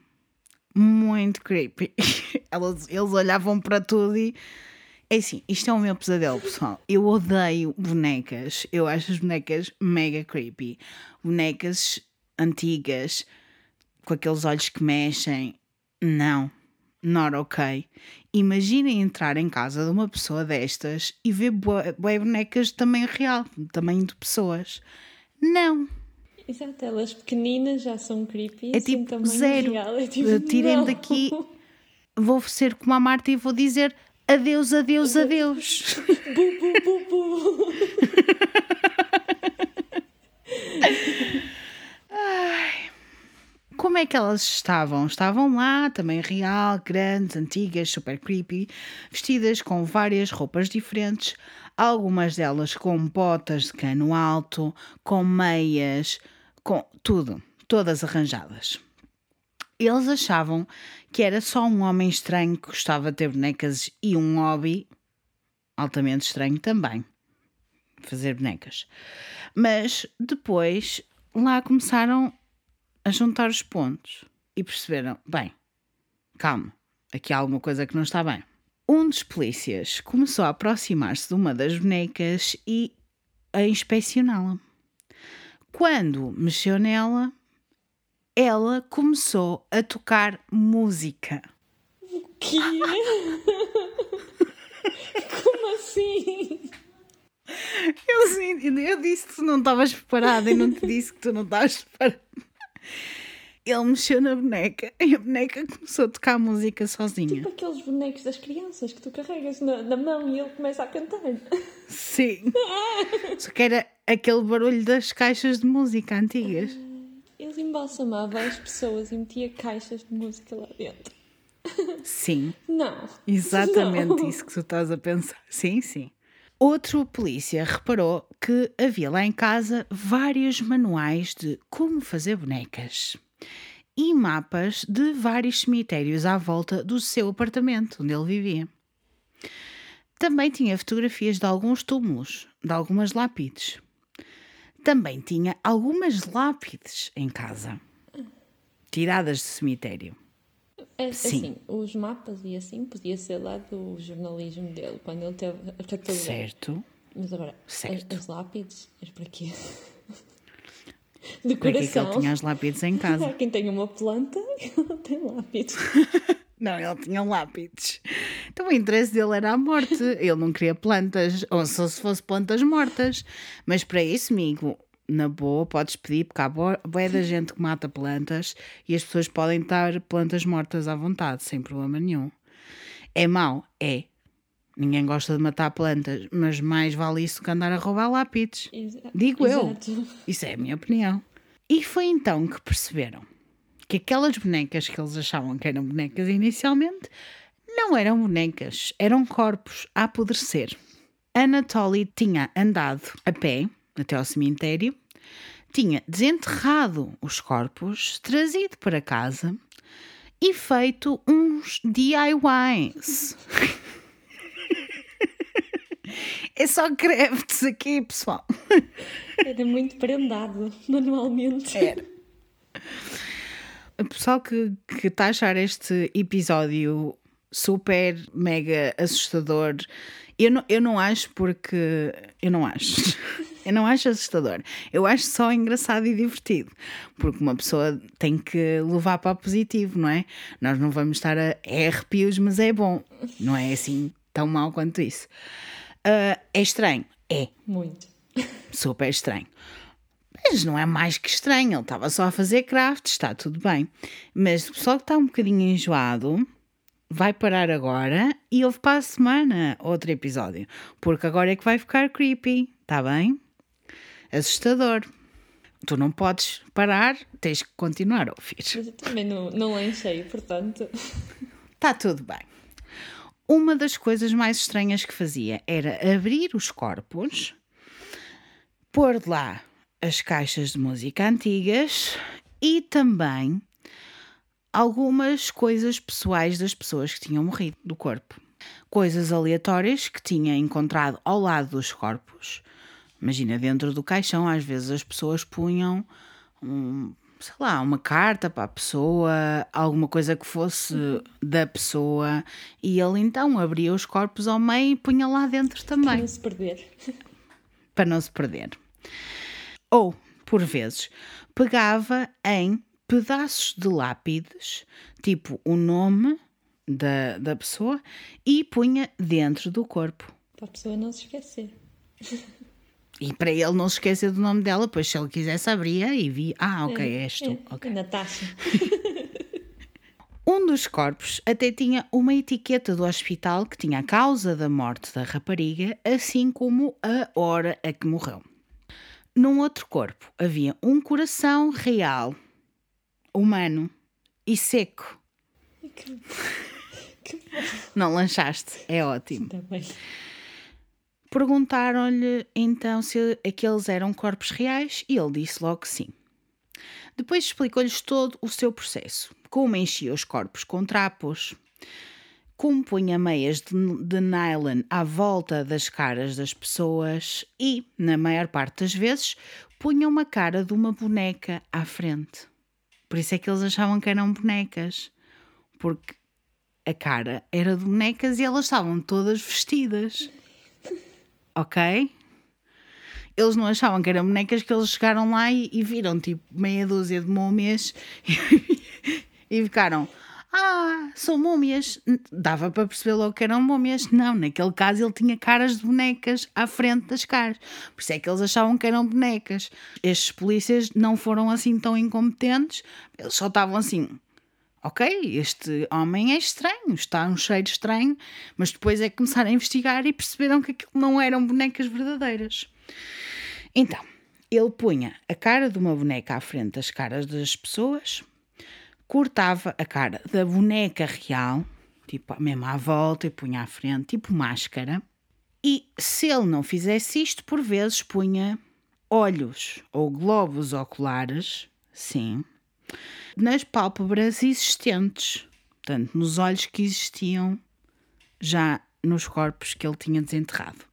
Muito creepy. [LAUGHS] Elas, eles olhavam para tudo e. É assim, isto é o meu pesadelo, pessoal. Eu odeio bonecas. Eu acho as bonecas mega creepy. Bonecas antigas, com aqueles olhos que mexem. Não, not ok. Imaginem entrar em casa de uma pessoa destas e ver bonecas de tamanho real, tamanho de pessoas. Não. Exato, elas pequeninas já são creepy. É assim, tipo zero. real, é tipo, Tirem daqui. Vou ser como a Marta e vou dizer adeus, adeus, adeus. [LAUGHS] Bu, bu, bu, bu. [LAUGHS] Como é que elas estavam? Estavam lá, também real, grandes, antigas, super creepy, vestidas com várias roupas diferentes, algumas delas com botas de cano alto, com meias, com tudo, todas arranjadas. Eles achavam que era só um homem estranho que gostava de ter bonecas e um hobby altamente estranho também. Fazer bonecas. Mas depois lá começaram a juntar os pontos e perceberam: bem, calma, aqui há alguma coisa que não está bem. Um dos polícias começou a aproximar-se de uma das bonecas e a inspecioná-la. Quando mexeu nela, ela começou a tocar música. Que? [LAUGHS] Como assim? Eu, eu disse que tu não estavas preparada e não te disse que tu não estavas preparada. Ele mexeu na boneca e a boneca começou a tocar música sozinha. Tipo aqueles bonecos das crianças que tu carregas na, na mão e ele começa a cantar. Sim. Só que era aquele barulho das caixas de música antigas. Ele embalsamava as pessoas e metia caixas de música lá dentro. Sim, Não. exatamente Não. isso que tu estás a pensar. Sim, sim. Outro polícia reparou que havia lá em casa vários manuais de como fazer bonecas e mapas de vários cemitérios à volta do seu apartamento onde ele vivia. Também tinha fotografias de alguns túmulos, de algumas lápides. Também tinha algumas lápides em casa, tiradas de cemitério. É, Sim. Assim, os mapas e assim podia ser lá do jornalismo dele, quando ele teve a catalogar. Certo? Mas agora, Certo. as, as lápides, mas para quê? [LAUGHS] [LAUGHS] Para que é que ele tinha as lápides em [LAUGHS] casa? Há quem tem uma planta, ele [LAUGHS] tem lápides. Não, ele tinha lápides. Então o interesse dele era a morte. Ele não queria plantas, ou só se fosse plantas mortas. Mas para isso, amigo, na boa, podes pedir, porque há boa da gente que mata plantas e as pessoas podem estar plantas mortas à vontade, sem problema nenhum. É mau? É. Ninguém gosta de matar plantas, mas mais vale isso que andar a roubar lápides. Exa- Digo eu. Exato. [LAUGHS] Isso é a minha opinião. E foi então que perceberam que aquelas bonecas que eles achavam que eram bonecas inicialmente não eram bonecas, eram corpos a apodrecer. Anatoly tinha andado a pé até ao cemitério, tinha desenterrado os corpos, trazido para casa e feito uns DIYs. [LAUGHS] é só créditos [LAUGHS] aqui, pessoal. Era muito prendado manualmente. Era. O pessoal que, que está a achar este episódio super, mega assustador, eu não, eu não acho porque. Eu não acho. [LAUGHS] Eu não acho assustador. Eu acho só engraçado e divertido. Porque uma pessoa tem que levar para o positivo, não é? Nós não vamos estar a. É arrepios, mas é bom. Não é assim tão mau quanto isso. Ah, é estranho? É Muito. super estranho. Mas não é mais que estranho, ele estava só a fazer craft, está tudo bem. Mas o pessoal que está um bocadinho enjoado, vai parar agora e houve para a semana outro episódio. Porque agora é que vai ficar creepy, tá bem? Assustador. Tu não podes parar, tens que continuar a ouvir. Mas eu também não, não lanchei, portanto. Está tudo bem. Uma das coisas mais estranhas que fazia era abrir os corpos, pôr lá as caixas de música antigas e também algumas coisas pessoais das pessoas que tinham morrido do corpo. Coisas aleatórias que tinha encontrado ao lado dos corpos. Imagina, dentro do caixão, às vezes as pessoas punham um, sei lá, uma carta para a pessoa, alguma coisa que fosse da pessoa, e ele então abria os corpos ao meio e punha lá dentro também. Para não se perder. [LAUGHS] Para não se perder. Ou, por vezes, pegava em pedaços de lápides, tipo o nome da, da pessoa, e punha dentro do corpo. Para a pessoa não se esquecer. [LAUGHS] E para ele não se esquecer do nome dela, pois se ele quisesse abria e via. Ah, ok, é, és tu. É, ok. Natasha. [LAUGHS] Um dos corpos até tinha uma etiqueta do hospital que tinha a causa da morte da rapariga, assim como a hora a que morreu. Num outro corpo havia um coração real, humano e seco. Que, [LAUGHS] que. Não lanchaste, é ótimo. Está bem. Perguntaram-lhe então se aqueles eram corpos reais e ele disse logo que sim. Depois explicou-lhes todo o seu processo, como enchia os corpos com trapos, como punha meias de, de nylon à volta das caras das pessoas e, na maior parte das vezes, punha uma cara de uma boneca à frente. Por isso é que eles achavam que eram bonecas, porque a cara era de bonecas e elas estavam todas vestidas ok? Eles não achavam que eram bonecas que eles chegaram lá e, e viram tipo meia dúzia de múmias e, [LAUGHS] e ficaram. Ah, são múmias. Dava para perceber logo que eram múmias. Não, naquele caso ele tinha caras de bonecas à frente das caras. Por isso é que eles achavam que eram bonecas. Estes polícias não foram assim tão incompetentes. Eles só estavam assim ok, este homem é estranho, está um cheiro estranho, mas depois é que começaram a investigar e perceberam que aquilo não eram bonecas verdadeiras. Então, ele punha a cara de uma boneca à frente das caras das pessoas, cortava a cara da boneca real, tipo mesmo à volta, e punha à frente, tipo máscara. E se ele não fizesse isto, por vezes punha olhos ou globos oculares, sim, nas pálpebras existentes, portanto, nos olhos que existiam já nos corpos que ele tinha desenterrado,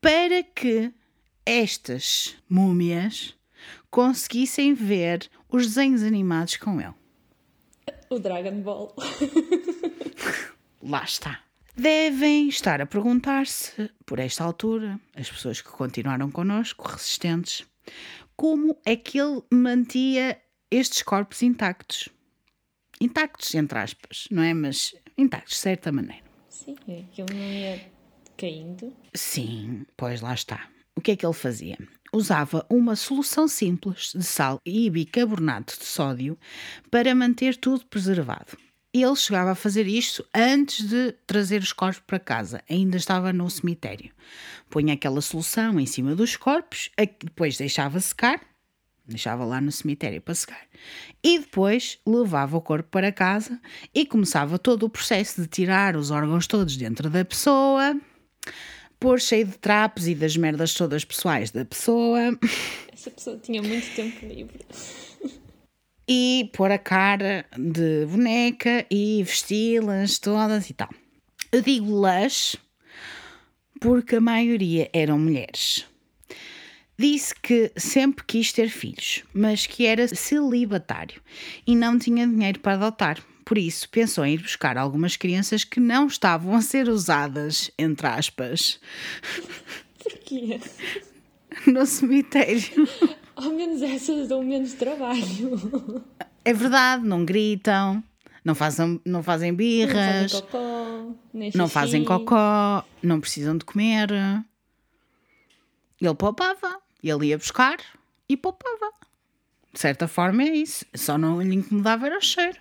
para que estas múmias conseguissem ver os desenhos animados com ele. O Dragon Ball. Lá está. Devem estar a perguntar-se, por esta altura, as pessoas que continuaram connosco, resistentes, como é que ele mantia estes corpos intactos. Intactos, entre aspas, não é? Mas intactos, de certa maneira. Sim, aquilo não ia caindo. Sim, pois lá está. O que é que ele fazia? Usava uma solução simples de sal e bicarbonato de sódio para manter tudo preservado. Ele chegava a fazer isto antes de trazer os corpos para casa, ainda estava no cemitério. Punha aquela solução em cima dos corpos, depois deixava secar deixava lá no cemitério para secar. E depois levava o corpo para casa e começava todo o processo de tirar os órgãos todos dentro da pessoa, pôr cheio de trapos e das merdas todas pessoais da pessoa. [LAUGHS] Essa pessoa tinha muito tempo livre. E pôr a cara de boneca e vesti-las todas e tal. Eu digo-las porque a maioria eram mulheres. Disse que sempre quis ter filhos, mas que era celibatário e não tinha dinheiro para adotar. Por isso, pensou em ir buscar algumas crianças que não estavam a ser usadas, entre aspas. Porquê? No cemitério. Ao menos essas dão menos trabalho. É verdade, não gritam, não fazem, não fazem birras, Não fazem cocó, não fazem cocó, não precisam de comer. Ele poupava, ele ia buscar e poupava. De certa forma é isso, só não lhe incomodava era o cheiro.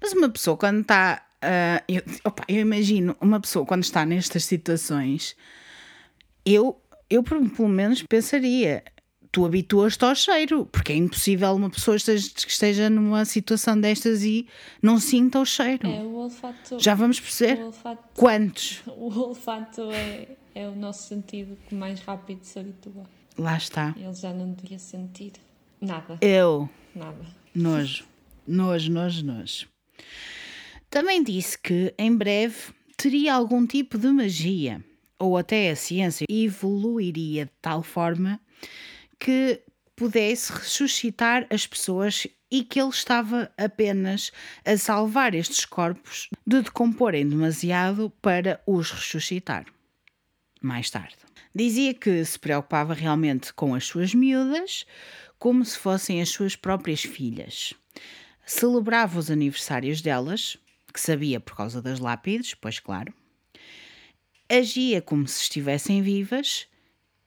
Mas uma pessoa, quando está ah, eu, opa, eu imagino uma pessoa quando está nestas situações, eu, eu pelo menos pensaria. Tu habituas-te ao cheiro, porque é impossível uma pessoa esteja, que esteja numa situação destas e não sinta o cheiro. É o olfato. Já vamos perceber o olfato, quantos. o olfato é, é o nosso sentido que mais rápido se habitua. Lá está. Ele já não devia sentir nada. Eu. Nada. Nojo. Nojo, nojo, nojo. Também disse que em breve teria algum tipo de magia, ou até a ciência evoluiria de tal forma que pudesse ressuscitar as pessoas e que ele estava apenas a salvar estes corpos de decomporem demasiado para os ressuscitar. Mais tarde. Dizia que se preocupava realmente com as suas miúdas como se fossem as suas próprias filhas. Celebrava os aniversários delas, que sabia por causa das lápides, pois claro. Agia como se estivessem vivas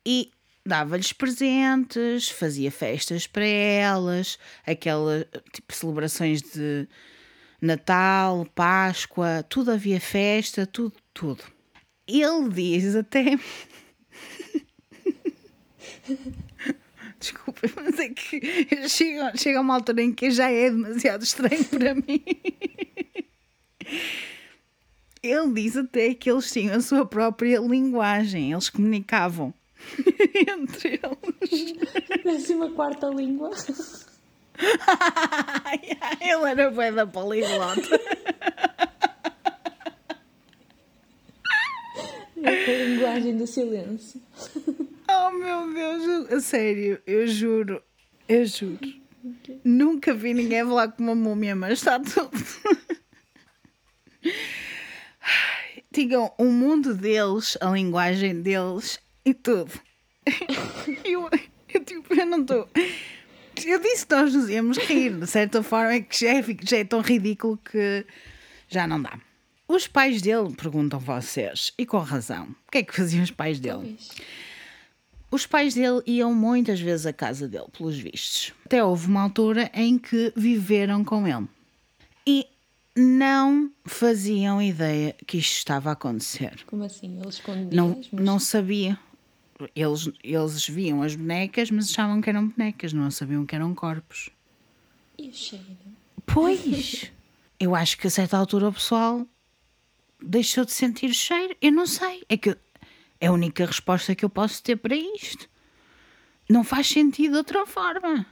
e dava-lhes presentes, fazia festas para elas, aquela tipo celebrações de Natal, Páscoa, tudo havia festa, tudo, tudo. Ele diz até. Desculpa, mas é que chega, chega uma altura em que já é demasiado estranho para mim. Ele diz até que eles tinham a sua própria linguagem, eles comunicavam [LAUGHS] entre eles. Décima quarta língua. [LAUGHS] Ele era bué da poliglota. A linguagem do silêncio. Oh meu Deus, a sério, eu juro, eu juro. Nunca vi ninguém falar com uma múmia, mas está tudo. Digam o mundo deles, a linguagem deles e tudo. Eu, eu, tipo, eu não estou. Eu disse que nós nos íamos rir, de certa forma, é que já é, já é tão ridículo que já não dá. Os pais dele, perguntam vocês, e com razão, o que é que faziam os pais dele? Pois. Os pais dele iam muitas vezes à casa dele, pelos vistos. Até houve uma altura em que viveram com ele. E não faziam ideia que isto estava a acontecer. Como assim? Ele escondia Não, as não sabia. Eles, eles viam as bonecas, mas achavam que eram bonecas, não sabiam que eram corpos. E o cheiro? Pois! [LAUGHS] Eu acho que a certa altura o pessoal deixou de sentir cheiro. Eu não sei. É que é a única resposta que eu posso ter para isto. Não faz sentido de outra forma.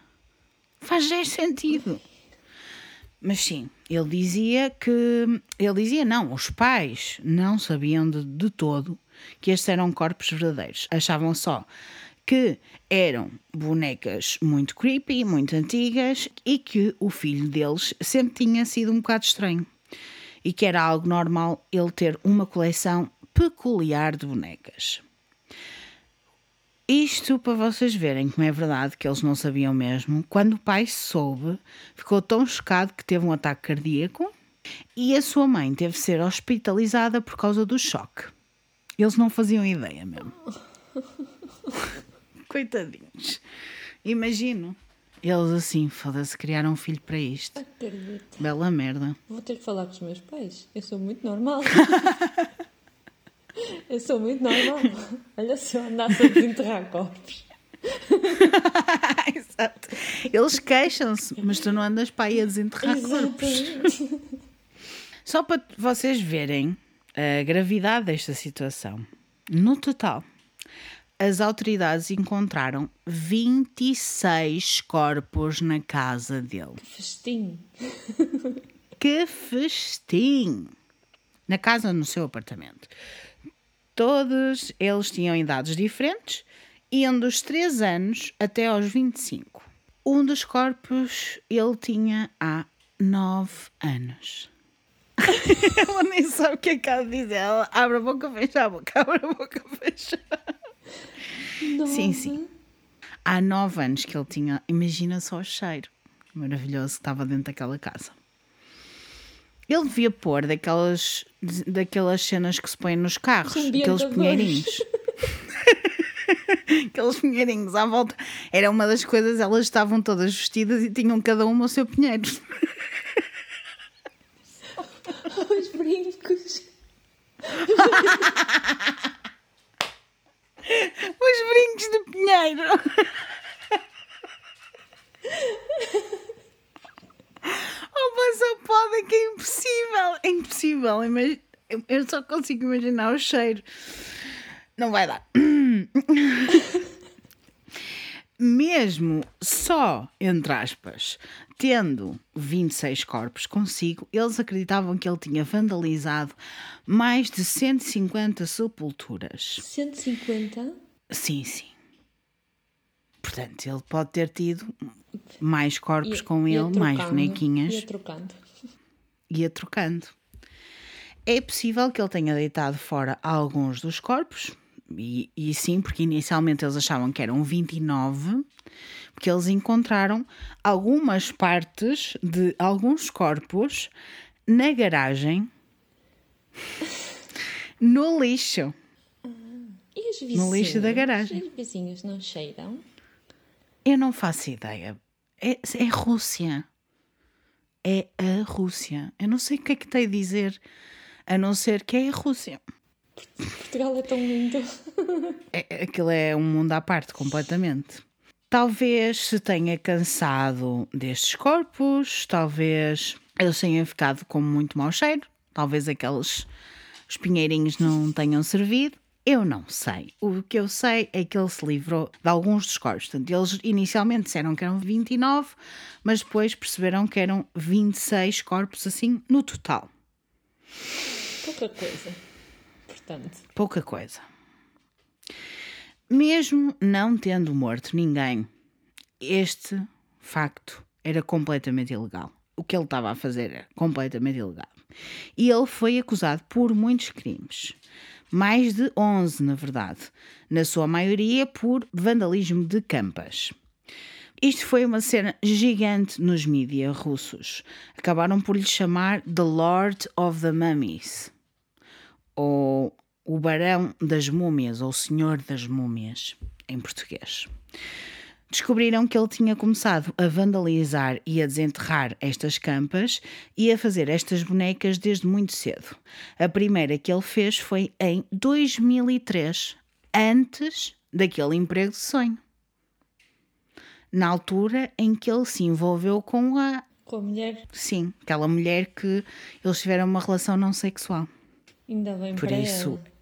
Faz zero sentido. Mas sim, ele dizia que. Ele dizia não, os pais não sabiam de, de todo que estes eram corpos verdadeiros. Achavam só que eram bonecas muito creepy, muito antigas e que o filho deles sempre tinha sido um bocado estranho. E que era algo normal ele ter uma coleção peculiar de bonecas. Isto para vocês verem como é verdade que eles não sabiam mesmo. Quando o pai soube, ficou tão chocado que teve um ataque cardíaco e a sua mãe teve de ser hospitalizada por causa do choque. Eles não faziam ideia mesmo. [LAUGHS] Coitadinhos. Imagino. Eles assim, foda-se, criaram um filho para isto. Acredito. Bela merda. Vou ter que falar com os meus pais. Eu sou muito normal. [LAUGHS] eu sou muito normal. Olha se eu andasse a desenterrar corpos. [LAUGHS] Exato. Eles queixam-se, mas tu não andas para aí a desenterrar corpos. Exatamente. Só para vocês verem a gravidade desta situação. No total, as autoridades encontraram 26 corpos na casa dele. Festim. Que festim! Na casa, no seu apartamento. Todos eles tinham idades diferentes, iam dos 3 anos até aos 25. Um dos corpos ele tinha há 9 anos. [LAUGHS] Ela nem sabe o que é que há de dizer. Ela abre a boca, fecha a boca, [LAUGHS] abre a boca, fecha. Nove. Sim, sim. Há nove anos que ele tinha. Imagina só o cheiro maravilhoso que estava dentro daquela casa. Ele devia pôr daquelas, daquelas cenas que se põem nos carros, aqueles pinheirinhos. [LAUGHS] aqueles pinheirinhos à volta. Era uma das coisas, elas estavam todas vestidas e tinham cada uma o seu pinheiro. Os brincos. [LAUGHS] [LAUGHS] Os brincos de pinheiro. Oh, mas oh, só pode que é impossível. É impossível. Eu só consigo imaginar o cheiro. Não vai dar. Mesmo só, entre aspas, tendo 26 corpos consigo, eles acreditavam que ele tinha vandalizado mais de 150 sepulturas. 150? Sim, sim. Portanto, ele pode ter tido mais corpos Ia- com ele, mais bonequinhas Ia trocando. ia trocando. É possível que ele tenha deitado fora alguns dos corpos, e, e sim, porque inicialmente eles achavam que eram 29, porque eles encontraram algumas partes de alguns corpos na garagem, [LAUGHS] no lixo. E os vizinhos? No lixo da garagem. Os vizinhos não cheiram? Eu não faço ideia. É, é Rússia. É a Rússia. Eu não sei o que é que tem a dizer, a não ser que é a Rússia. Portugal é tão lindo. [LAUGHS] É, aquilo é um mundo à parte, completamente. Talvez se tenha cansado destes corpos, talvez eles tenham ficado com muito mau cheiro, talvez aqueles espinheirinhos não tenham servido. Eu não sei. O que eu sei é que ele se livrou de alguns dos corpos. Portanto, eles inicialmente disseram que eram 29, mas depois perceberam que eram 26 corpos, assim, no total. Pouca coisa. Portanto, pouca coisa. Mesmo não tendo morto ninguém, este facto era completamente ilegal. O que ele estava a fazer era completamente ilegal. E ele foi acusado por muitos crimes. Mais de 11, na verdade. Na sua maioria por vandalismo de campas. Isto foi uma cena gigante nos mídias russos. Acabaram por lhe chamar The Lord of the Mummies ou o Barão das Múmias, ou o Senhor das Múmias, em português. Descobriram que ele tinha começado a vandalizar e a desenterrar estas campas e a fazer estas bonecas desde muito cedo. A primeira que ele fez foi em 2003, antes daquele emprego de sonho. Na altura em que ele se envolveu com a. com a mulher, Sim, aquela mulher que eles tiveram uma relação não sexual. ainda bem Por para isso, ela.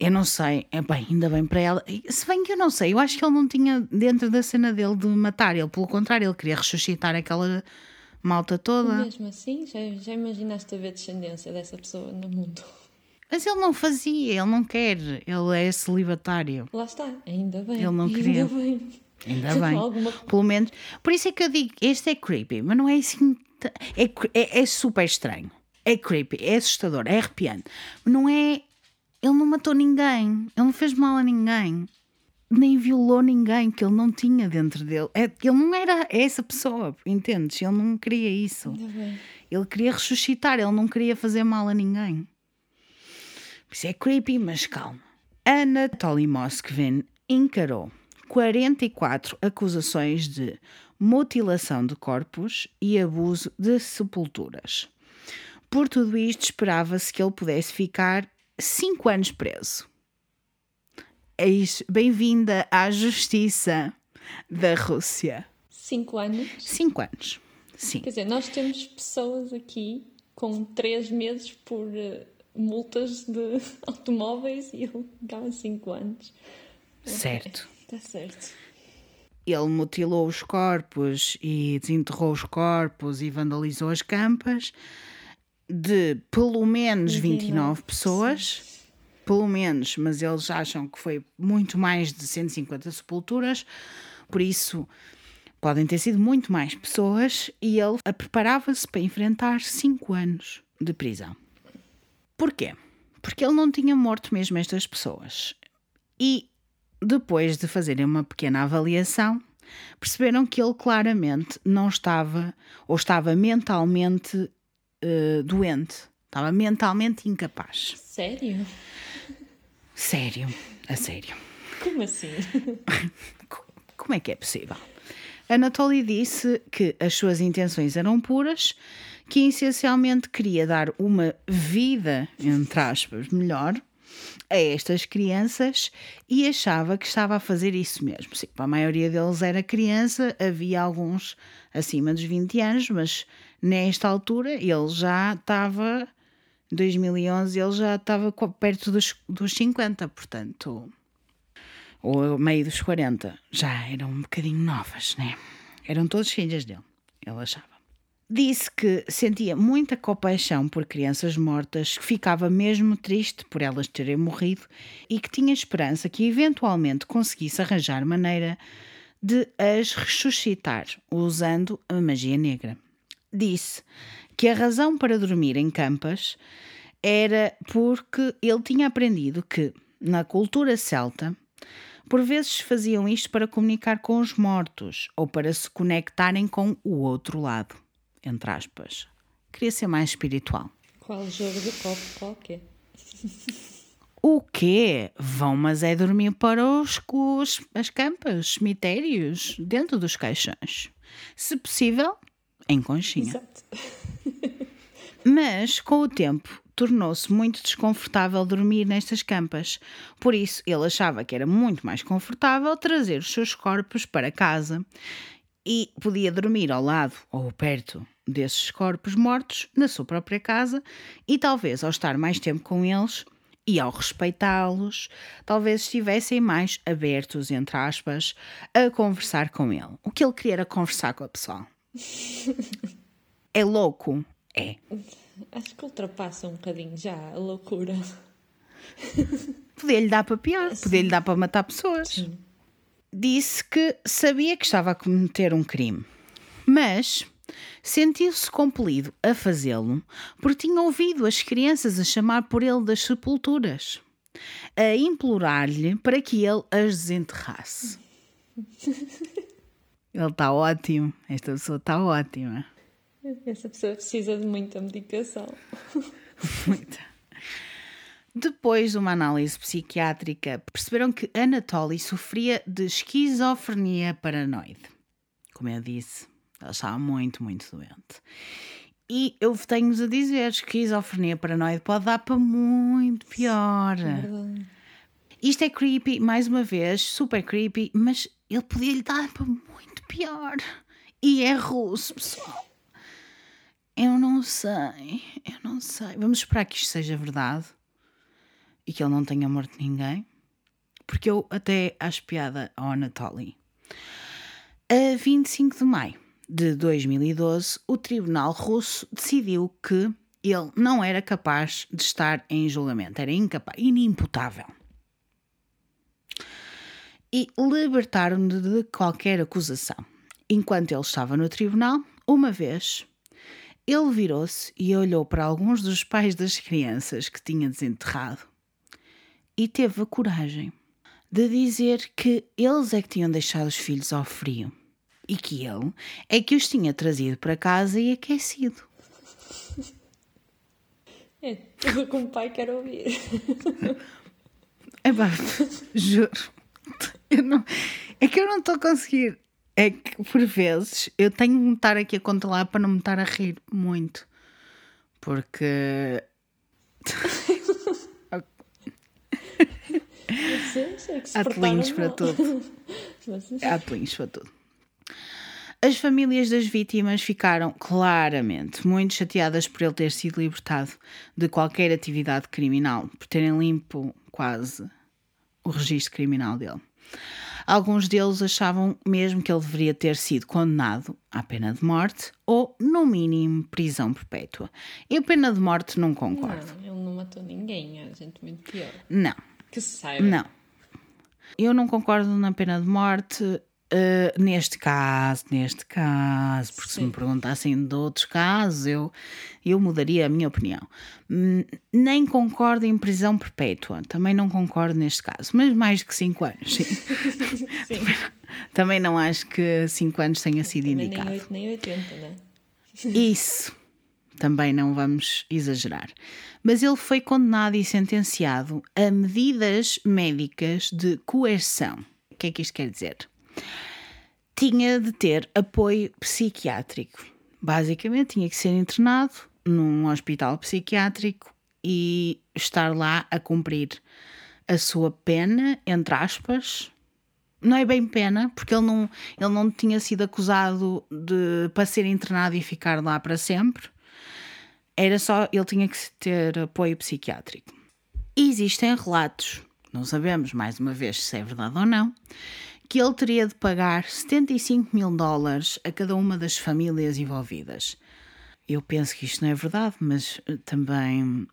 Eu não sei. É bem, ainda bem para ela. Se bem que eu não sei, eu acho que ele não tinha dentro da cena dele de matar. Ele, pelo contrário, ele queria ressuscitar aquela malta toda. Mesmo assim, já, já imaginaste haver descendência dessa pessoa no mundo? Mas ele não fazia, ele não quer. Ele é celibatário. Lá está, ainda bem. Ele não ainda queria. bem. Ainda [LAUGHS] bem. Alguma- Pelo menos. Por isso é que eu digo, este é creepy, mas não é assim. É, é, é super estranho. É creepy, é assustador, é arrepiante. Não é. Ele não matou ninguém, ele não fez mal a ninguém, nem violou ninguém que ele não tinha dentro dele. É, ele não era essa pessoa, entendes? Ele não queria isso. Ele queria ressuscitar, ele não queria fazer mal a ninguém. Isso é creepy, mas calma. Anatoly Moskvin encarou 44 acusações de mutilação de corpos e abuso de sepulturas. Por tudo isto, esperava-se que ele pudesse ficar 5 anos preso. Eis bem-vinda à justiça da Rússia. Cinco anos. 5 anos. Sim. Quer dizer, nós temos pessoas aqui com três meses por eh, multas de [LAUGHS] automóveis e ele ficava cinco anos. Certo. Está certo. Ele mutilou os corpos e desenterrou os corpos e vandalizou as campas de pelo menos 29 29 pessoas. Pelo menos, mas eles acham que foi muito mais de 150 sepulturas, por isso podem ter sido muito mais pessoas e ele preparava-se para enfrentar 5 anos de prisão. Porquê? Porque ele não tinha morto mesmo estas pessoas. E depois de fazerem uma pequena avaliação, perceberam que ele claramente não estava, ou estava mentalmente eh, doente, estava mentalmente incapaz. Sério? Sério, a sério. Como assim? [LAUGHS] Co- Como é que é possível? Anatoly disse que as suas intenções eram puras, que essencialmente queria dar uma vida, entre aspas, melhor a estas crianças e achava que estava a fazer isso mesmo. Sim, para a maioria deles era criança, havia alguns acima dos 20 anos, mas nesta altura ele já estava 2011 ele já estava perto dos, dos 50, portanto, ou meio dos 40, já eram um bocadinho novas, né? Eram todas filhas dele, ele achava. Disse que sentia muita compaixão por crianças mortas, que ficava mesmo triste por elas terem morrido e que tinha esperança que eventualmente conseguisse arranjar maneira de as ressuscitar usando a magia negra. Disse que a razão para dormir em campas era porque ele tinha aprendido que, na cultura celta, por vezes faziam isto para comunicar com os mortos ou para se conectarem com o outro lado entre aspas. Queria ser mais espiritual. Qual jogo de copo qualquer? O quê? Vão, mas é dormir para os, os, as campas, os cemitérios, dentro dos caixões. Se possível, em conchinha. Exato. [LAUGHS] mas, com o tempo, tornou-se muito desconfortável dormir nestas campas. Por isso, ele achava que era muito mais confortável trazer os seus corpos para casa e podia dormir ao lado ou perto desses corpos mortos na sua própria casa e talvez ao estar mais tempo com eles e ao respeitá-los, talvez estivessem mais abertos, entre aspas, a conversar com ele. O que ele queria era conversar com a pessoa. [LAUGHS] é louco? É. Acho que ultrapassa um bocadinho já a loucura. Podia-lhe dar para pior, podia-lhe dar para matar pessoas. Sim disse que sabia que estava a cometer um crime, mas sentiu-se compelido a fazê-lo porque tinha ouvido as crianças a chamar por ele das sepulturas, a implorar-lhe para que ele as desenterrasse. [LAUGHS] ele está ótimo, esta pessoa está ótima. Essa pessoa precisa de muita medicação. muita. Depois de uma análise psiquiátrica, perceberam que Anatoly sofria de esquizofrenia paranoide. Como eu disse, ela estava muito, muito doente. E eu tenho-vos a dizer: esquizofrenia paranoide pode dar para muito pior. É Isto é creepy, mais uma vez, super creepy, mas ele podia lhe dar para muito pior. E é russo, pessoal. Eu não sei, eu não sei. Vamos esperar que isto seja verdade e que ele não tenha morto ninguém, porque eu até acho piada ao Anatoly. A 25 de maio de 2012, o Tribunal Russo decidiu que ele não era capaz de estar em julgamento, era incapaz, inimputável. E libertaram-no de qualquer acusação. Enquanto ele estava no tribunal, uma vez, ele virou-se e olhou para alguns dos pais das crianças que tinha desenterrado e teve a coragem de dizer que eles é que tinham deixado os filhos ao frio e que ele é que os tinha trazido para casa e aquecido. [LAUGHS] É, tudo como pai quer ouvir. É pá, [LAUGHS] juro. [LAUGHS] Não, é que eu não estou a conseguir. É que por vezes eu tenho que me estar aqui a controlar para não me estar a rir muito. Porque Há telinhos para tudo. [LAUGHS] Há telinhos para tudo. As famílias das vítimas ficaram claramente muito chateadas por ele ter sido libertado de qualquer atividade criminal, por terem limpo quase o registro criminal dele. Alguns deles achavam mesmo que ele deveria ter sido condenado à pena de morte ou, no mínimo, prisão perpétua. E a pena de morte não concordo. Não, ele não matou ninguém, é gente muito pior. Não. Que se saiba. Não. Eu não concordo na pena de morte uh, neste caso, neste caso, porque Sim. se me perguntassem de outros casos, eu, eu mudaria a minha opinião. Hum, nem concordo em prisão perpétua, também não concordo neste caso, mas mais que 5 anos, sim. [LAUGHS] sim. [LAUGHS] também não acho que 5 anos tenha sido também indicado. Nem 8, nem 80, né? [LAUGHS] Isso também não vamos exagerar. Mas ele foi condenado e sentenciado a medidas médicas de coerção. O que é que isto quer dizer? Tinha de ter apoio psiquiátrico. Basicamente, tinha que ser internado num hospital psiquiátrico e estar lá a cumprir a sua pena, entre aspas. Não é bem pena, porque ele não, ele não tinha sido acusado de, para ser internado e ficar lá para sempre Era só, ele tinha que ter apoio psiquiátrico. Existem relatos, não sabemos mais uma vez se é verdade ou não, que ele teria de pagar 75 mil dólares a cada uma das famílias envolvidas. Eu penso que isto não é verdade, mas eh, também,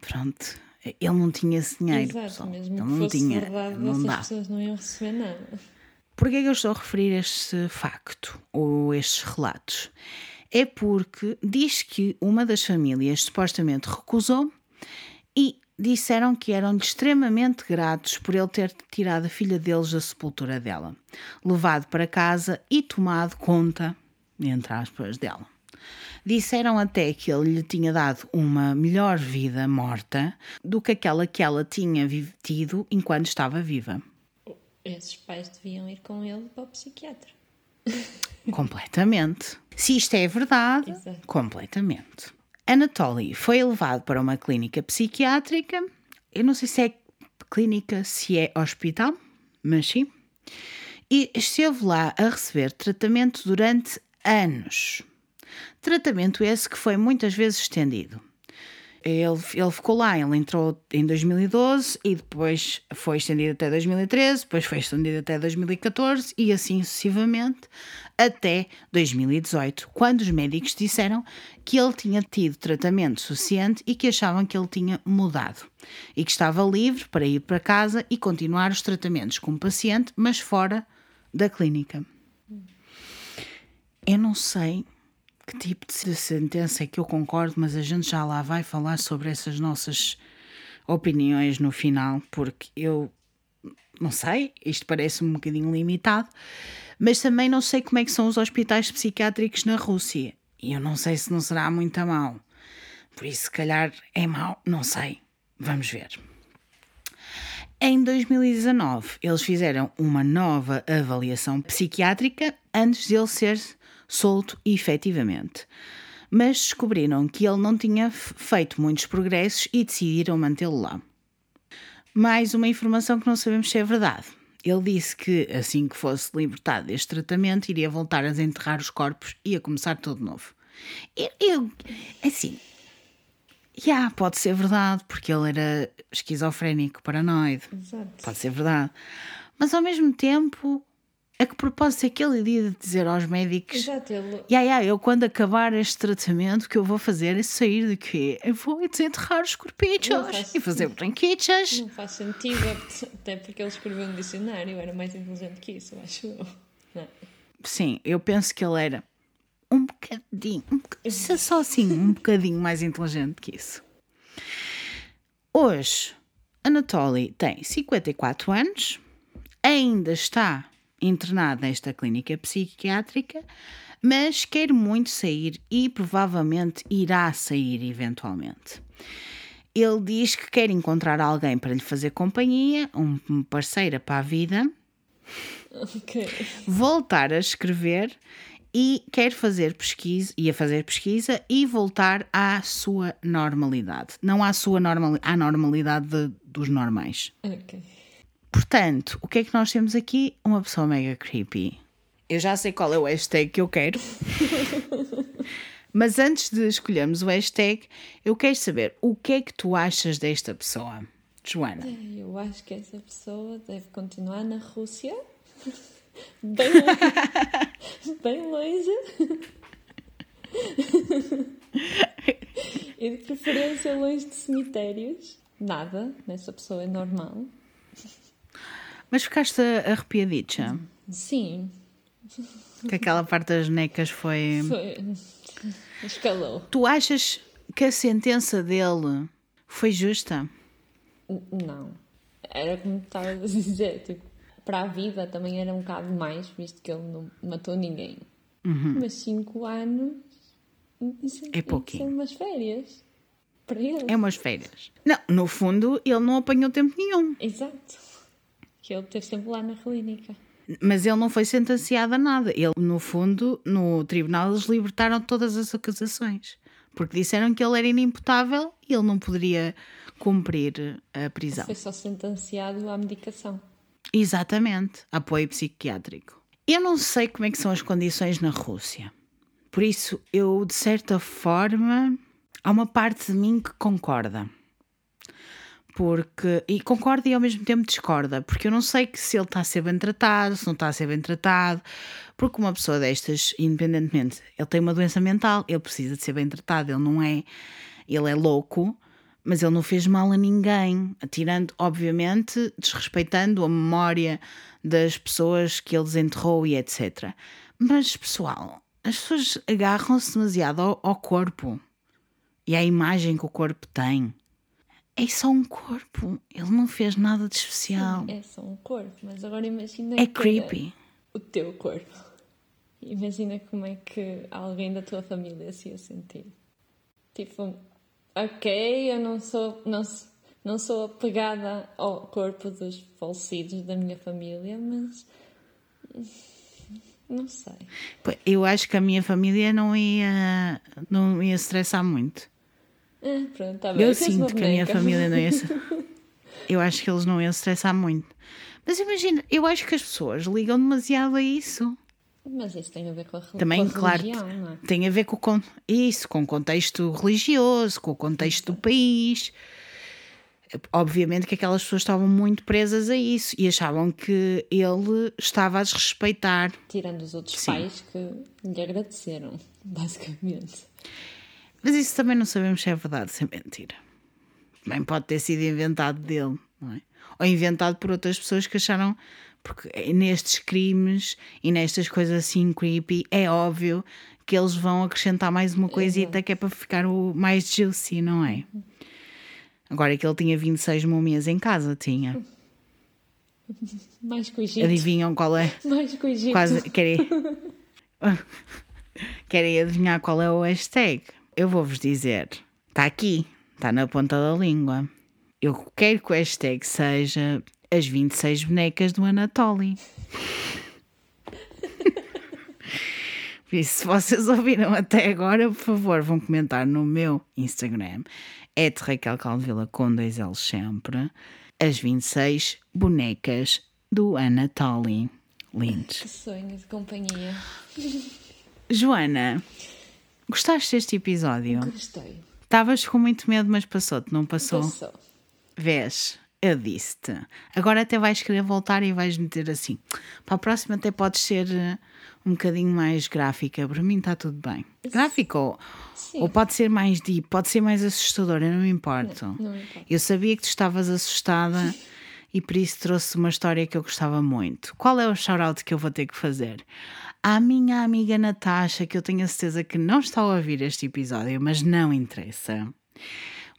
pronto, ele não tinha esse dinheiro. Exato, pessoal. mesmo ele que não fosse tinha, verdade, não essas dá. pessoas não iam receber nada. Porquê é que eu estou a referir este facto ou estes relatos? É porque diz que uma das famílias supostamente recusou disseram que eram extremamente gratos por ele ter tirado a filha deles da sepultura dela, levado para casa e tomado conta, entre aspas, dela. Disseram até que ele lhe tinha dado uma melhor vida morta do que aquela que ela tinha tido enquanto estava viva. Esses pais deviam ir com ele para o psiquiatra. Completamente. Se isto é verdade, Exato. completamente. Anatoly foi levado para uma clínica psiquiátrica. Eu não sei se é clínica, se é hospital, mas sim. E esteve lá a receber tratamento durante anos. Tratamento esse que foi muitas vezes estendido. Ele, ele ficou lá, ele entrou em 2012 e depois foi estendido até 2013, depois foi estendido até 2014 e assim sucessivamente até 2018, quando os médicos disseram que ele tinha tido tratamento suficiente e que achavam que ele tinha mudado e que estava livre para ir para casa e continuar os tratamentos como paciente, mas fora da clínica. Eu não sei que tipo de sentença é que eu concordo, mas a gente já lá vai falar sobre essas nossas opiniões no final, porque eu não sei, isto parece um bocadinho limitado, mas também não sei como é que são os hospitais psiquiátricos na Rússia. E eu não sei se não será muito a mal. Por isso, se calhar é mau, não sei. Vamos ver. Em 2019, eles fizeram uma nova avaliação psiquiátrica antes de ele ser solto efetivamente. Mas descobriram que ele não tinha feito muitos progressos e decidiram mantê-lo lá. Mais uma informação que não sabemos se é verdade. Ele disse que, assim que fosse libertado deste tratamento, iria voltar a desenterrar os corpos e a começar tudo de novo. Eu, eu assim, já, pode ser verdade, porque ele era esquizofrénico, paranoide. Exato. Pode ser verdade. Mas ao mesmo tempo, a que propósito é que ele iria dizer aos médicos: Exato, ele. Ya, ya, eu quando acabar este tratamento, o que eu vou fazer é sair daqui. Eu vou desenterrar os corpichos faz e fazer branquichas. Não faz sentido, até porque ele escreveu um dicionário, era mais inteligente que isso, acho eu. Não é? Sim, eu penso que ele era um bocadinho, um bocadinho se só assim, um bocadinho mais inteligente que isso. Hoje, Anatoly tem 54 anos, ainda está internado nesta clínica psiquiátrica, mas quer muito sair e provavelmente irá sair eventualmente. Ele diz que quer encontrar alguém para lhe fazer companhia, um parceira para a vida, Ok. voltar a escrever e quer fazer pesquisa, ia fazer pesquisa e voltar à sua normalidade. Não à sua normal, à normalidade de- dos normais. Ok. Portanto, o que é que nós temos aqui? Uma pessoa mega creepy. Eu já sei qual é o hashtag que eu quero. [LAUGHS] Mas antes de escolhermos o hashtag, eu quero saber o que é que tu achas desta pessoa, Joana? Eu acho que essa pessoa deve continuar na Rússia. [LAUGHS] Bem longe. [LAUGHS] Bem longe. E de preferência longe de cemitérios. Nada, nessa pessoa é normal. Mas ficaste arrepiadicha? Sim, Que aquela parte das necas foi. foi. Escalou. Tu achas que a sentença dele foi justa? Não. Era como estava a dizer, tipo, para a vida também era um bocado mais, visto que ele não matou ninguém. Mas cinco anos. Isso, É pouquinho. São umas férias. Para ele. É umas férias. Não, no fundo, ele não apanhou tempo nenhum. Exato. Que ele esteve sempre lá na clínica. Mas ele não foi sentenciado a nada. Ele, no fundo, no tribunal, eles libertaram todas as acusações. Porque disseram que ele era inimputável e ele não poderia cumprir a prisão. Foi só sentenciado à medicação. Exatamente. Apoio psiquiátrico. Eu não sei como é que são as condições na Rússia. Por isso, eu, de certa forma, há uma parte de mim que concorda. Porque, e concorda e ao mesmo tempo discorda, porque eu não sei que se ele está a ser bem tratado, se não está a ser bem tratado, porque uma pessoa destas, independentemente, ele tem uma doença mental, ele precisa de ser bem tratado, ele não é, ele é louco, mas ele não fez mal a ninguém, tirando, obviamente, desrespeitando a memória das pessoas que ele desenterrou e etc. Mas, pessoal, as pessoas agarram-se demasiado ao, ao corpo e à imagem que o corpo tem é só um corpo. Ele não fez nada de especial. Sim, é só um corpo, mas agora imagina é creepy. o teu corpo. Imagina como é que alguém da tua família se ia sentir. Tipo, ok, eu não sou, não, não sou apegada ao corpo dos falecidos da minha família, mas [LAUGHS] não sei. Eu acho que a minha família não ia, não ia estressar muito. Ah, pronto, tá bem. Eu sinto que a minha família não [LAUGHS] ia. eu acho que eles não iam estressar muito. Mas imagina, eu acho que as pessoas ligam demasiado a isso. Mas isso tem a ver com a, Também, com a claro, religião, não é? Tem a ver com isso, com o contexto religioso, com o contexto do país. Obviamente que aquelas pessoas estavam muito presas a isso e achavam que ele estava a desrespeitar. Tirando os outros Sim. pais que lhe agradeceram, basicamente. Mas isso também não sabemos se é verdade ou se é mentira. Bem, pode ter sido inventado dele, não é? Ou inventado por outras pessoas que acharam. Porque nestes crimes e nestas coisas assim creepy, é óbvio que eles vão acrescentar mais uma coisita que é para ficar o mais juicy, não é? Agora que ele tinha 26 múmias em casa, tinha. Mais que. Adivinham qual é? Mais que. Quase, querem... [LAUGHS] querem adivinhar qual é o hashtag? Eu vou-vos dizer, está aqui, está na ponta da língua. Eu quero que o hashtag seja as 26 bonecas do Anatoly. [LAUGHS] Por isso, se vocês ouviram até agora, por favor, vão comentar no meu Instagram, é Raquel Caldevila com dois L sempre, as 26 bonecas do Anatoly. Lindos. Que sonho de companhia. Joana, Gostaste deste episódio? Gostei. Estavas com muito medo, mas passou-te, não passou? Passou. Vês? Eu disse-te. Agora até vais querer voltar e vais meter assim. Para a próxima até podes ser eh, um bocadinho mais gráfica. Para mim está tudo bem. Gráfico ou, ou pode ser mais deep, pode ser mais assustador, eu não me importo. Não, não me importo. Eu sabia que tu estavas assustada [LAUGHS] e por isso trouxe uma história que eu gostava muito. Qual é o shout-out que eu vou ter que fazer? À minha amiga Natasha, que eu tenho a certeza que não está a ouvir este episódio, mas não interessa,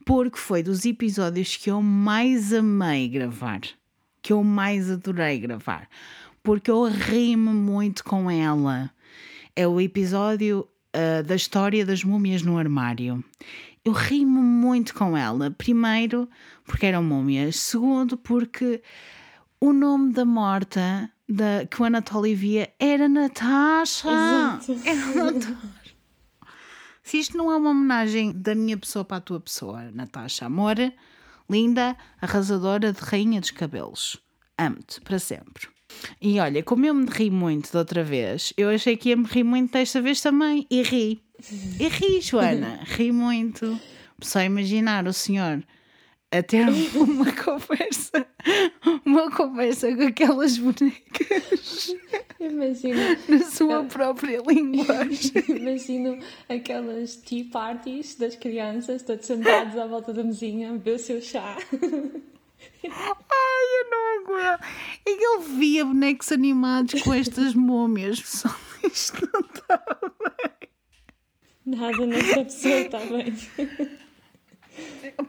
porque foi dos episódios que eu mais amei gravar, que eu mais adorei gravar, porque eu rimo muito com ela. É o episódio uh, da história das múmias no armário. Eu rimo muito com ela. Primeiro, porque eram múmias. Segundo, porque o nome da morta da, que o Anatoly via era Natasha. Exato. [LAUGHS] Era Natasha. Se isto não é uma homenagem da minha pessoa para a tua pessoa, Natasha, amor, linda, arrasadora de rainha dos cabelos. Amo-te para sempre. E olha, como eu me ri muito da outra vez, eu achei que ia me rir muito desta vez também. E ri. E ri, Joana. [LAUGHS] Ri muito. Só imaginar o senhor a ter [LAUGHS] uma conversa, uma conversa com aquelas bonecas. Imagina. Na sua própria linguagem. [LAUGHS] Imagino aquelas tea parties das crianças, todos sentados à volta da mesinha, beber o seu chá. Ai, eu não aguento. E ele via bonecos animados com estas múmias. Pessoal, isto não está bem. Nada nesta pessoa está bem.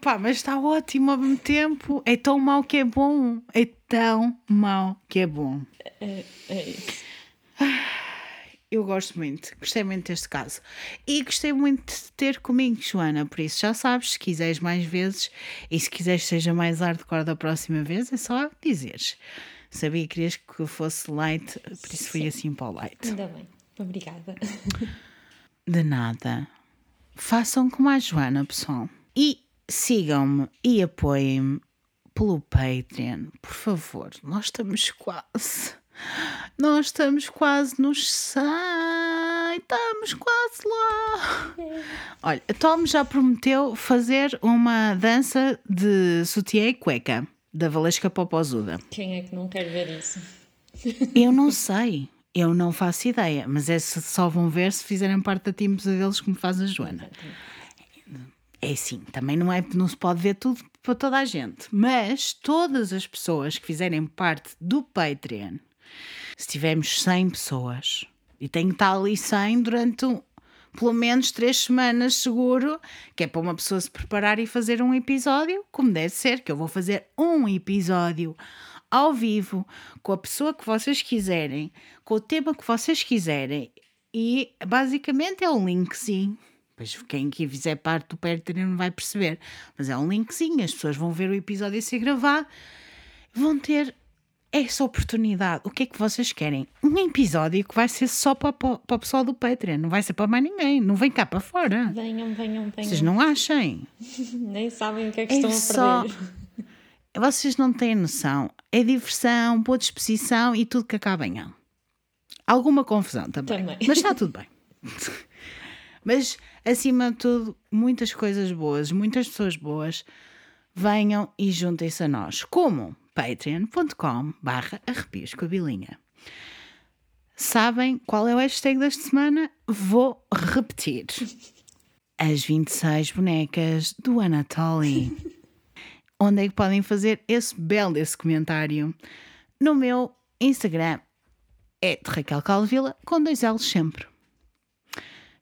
Pá, mas está ótimo ao mesmo tempo. É tão mau que é bom. É tão mau que é bom. É, é isso. Eu gosto muito, gostei muito deste caso. E gostei muito de ter comigo, Joana. Por isso já sabes, se quiseres mais vezes e se quiseres que seja mais hardcore da próxima vez, é só dizeres. Sabia que querias que fosse light, por isso Sim. fui assim para o light. Ainda bem, obrigada. De nada. Façam como a Joana, pessoal. E sigam-me e apoiem-me pelo Patreon, por favor. Nós estamos quase. Nós estamos quase nos 100. Estamos quase lá. Olha, a Tom já prometeu fazer uma dança de sutiã e cueca da Valesca Popozuda. Quem é que não quer ver isso? Eu não sei, eu não faço ideia, mas é só vão ver se fizerem parte da time deles como faz a Joana. É sim, também não, é, não se pode ver tudo para toda a gente, mas todas as pessoas que fizerem parte do Patreon, se tivermos 100 pessoas, e tem que estar ali 100 durante um, pelo menos 3 semanas seguro, que é para uma pessoa se preparar e fazer um episódio, como deve ser, que eu vou fazer um episódio ao vivo, com a pessoa que vocês quiserem, com o tema que vocês quiserem, e basicamente é um linkzinho. Pois quem aqui fizer parte do Patreon não vai perceber, mas é um linkzinho, as pessoas vão ver o episódio a ser gravado, vão ter essa oportunidade. O que é que vocês querem? Um episódio que vai ser só para, para, para o pessoal do Patreon, não vai ser para mais ninguém, não vem cá para fora. Venham, venham, venham. Vocês não achem? [LAUGHS] Nem sabem o que é que É estão só- a perder. Vocês não têm noção. É diversão, boa disposição e tudo que acaba em. Alguma confusão também. Também. Mas está tudo bem. [LAUGHS] Mas, acima de tudo, muitas coisas boas, muitas pessoas boas, venham e juntem-se a nós. Como? patreon.com barra arrepios com a bilinha. Sabem qual é o hashtag desta semana? Vou repetir. As 26 bonecas do Anatoly. [LAUGHS] Onde é que podem fazer esse belo desse comentário? No meu Instagram é de Raquel Calvila, com dois L's sempre.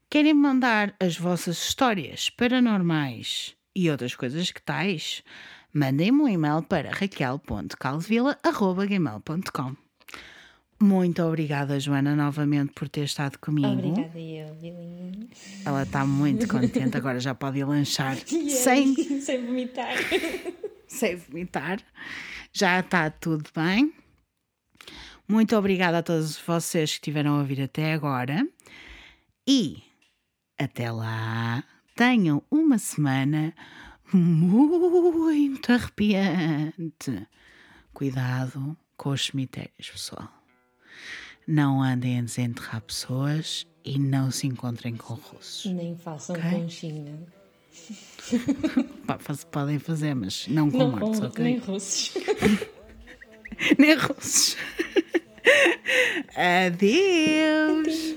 Querem mandar as vossas histórias paranormais e outras coisas que tais? Mandem-me um e-mail para raquel.calvila.gmail.com Muito obrigada, Joana, novamente por ter estado comigo. Obrigada, eu. Ela está muito contente, agora já pode ir lanchar [LAUGHS] sem Sem vomitar. [LAUGHS] sem vomitar. Já está tudo bem. Muito obrigada a todos vocês que estiveram a ouvir até agora. E até lá, tenham uma semana muito arrepiante. Cuidado com os cemitérios, pessoal. Não andem a desenterrar pessoas e não se encontrem com russos. Nem façam Ok. conchinha. [LAUGHS] Podem fazer, mas não com Não mortos, com, ok? nem russos. [LAUGHS] Nem russos. [LAUGHS] Adeus.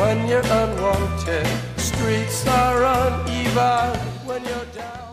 when you're unwanted. Streets are uneven when you're down.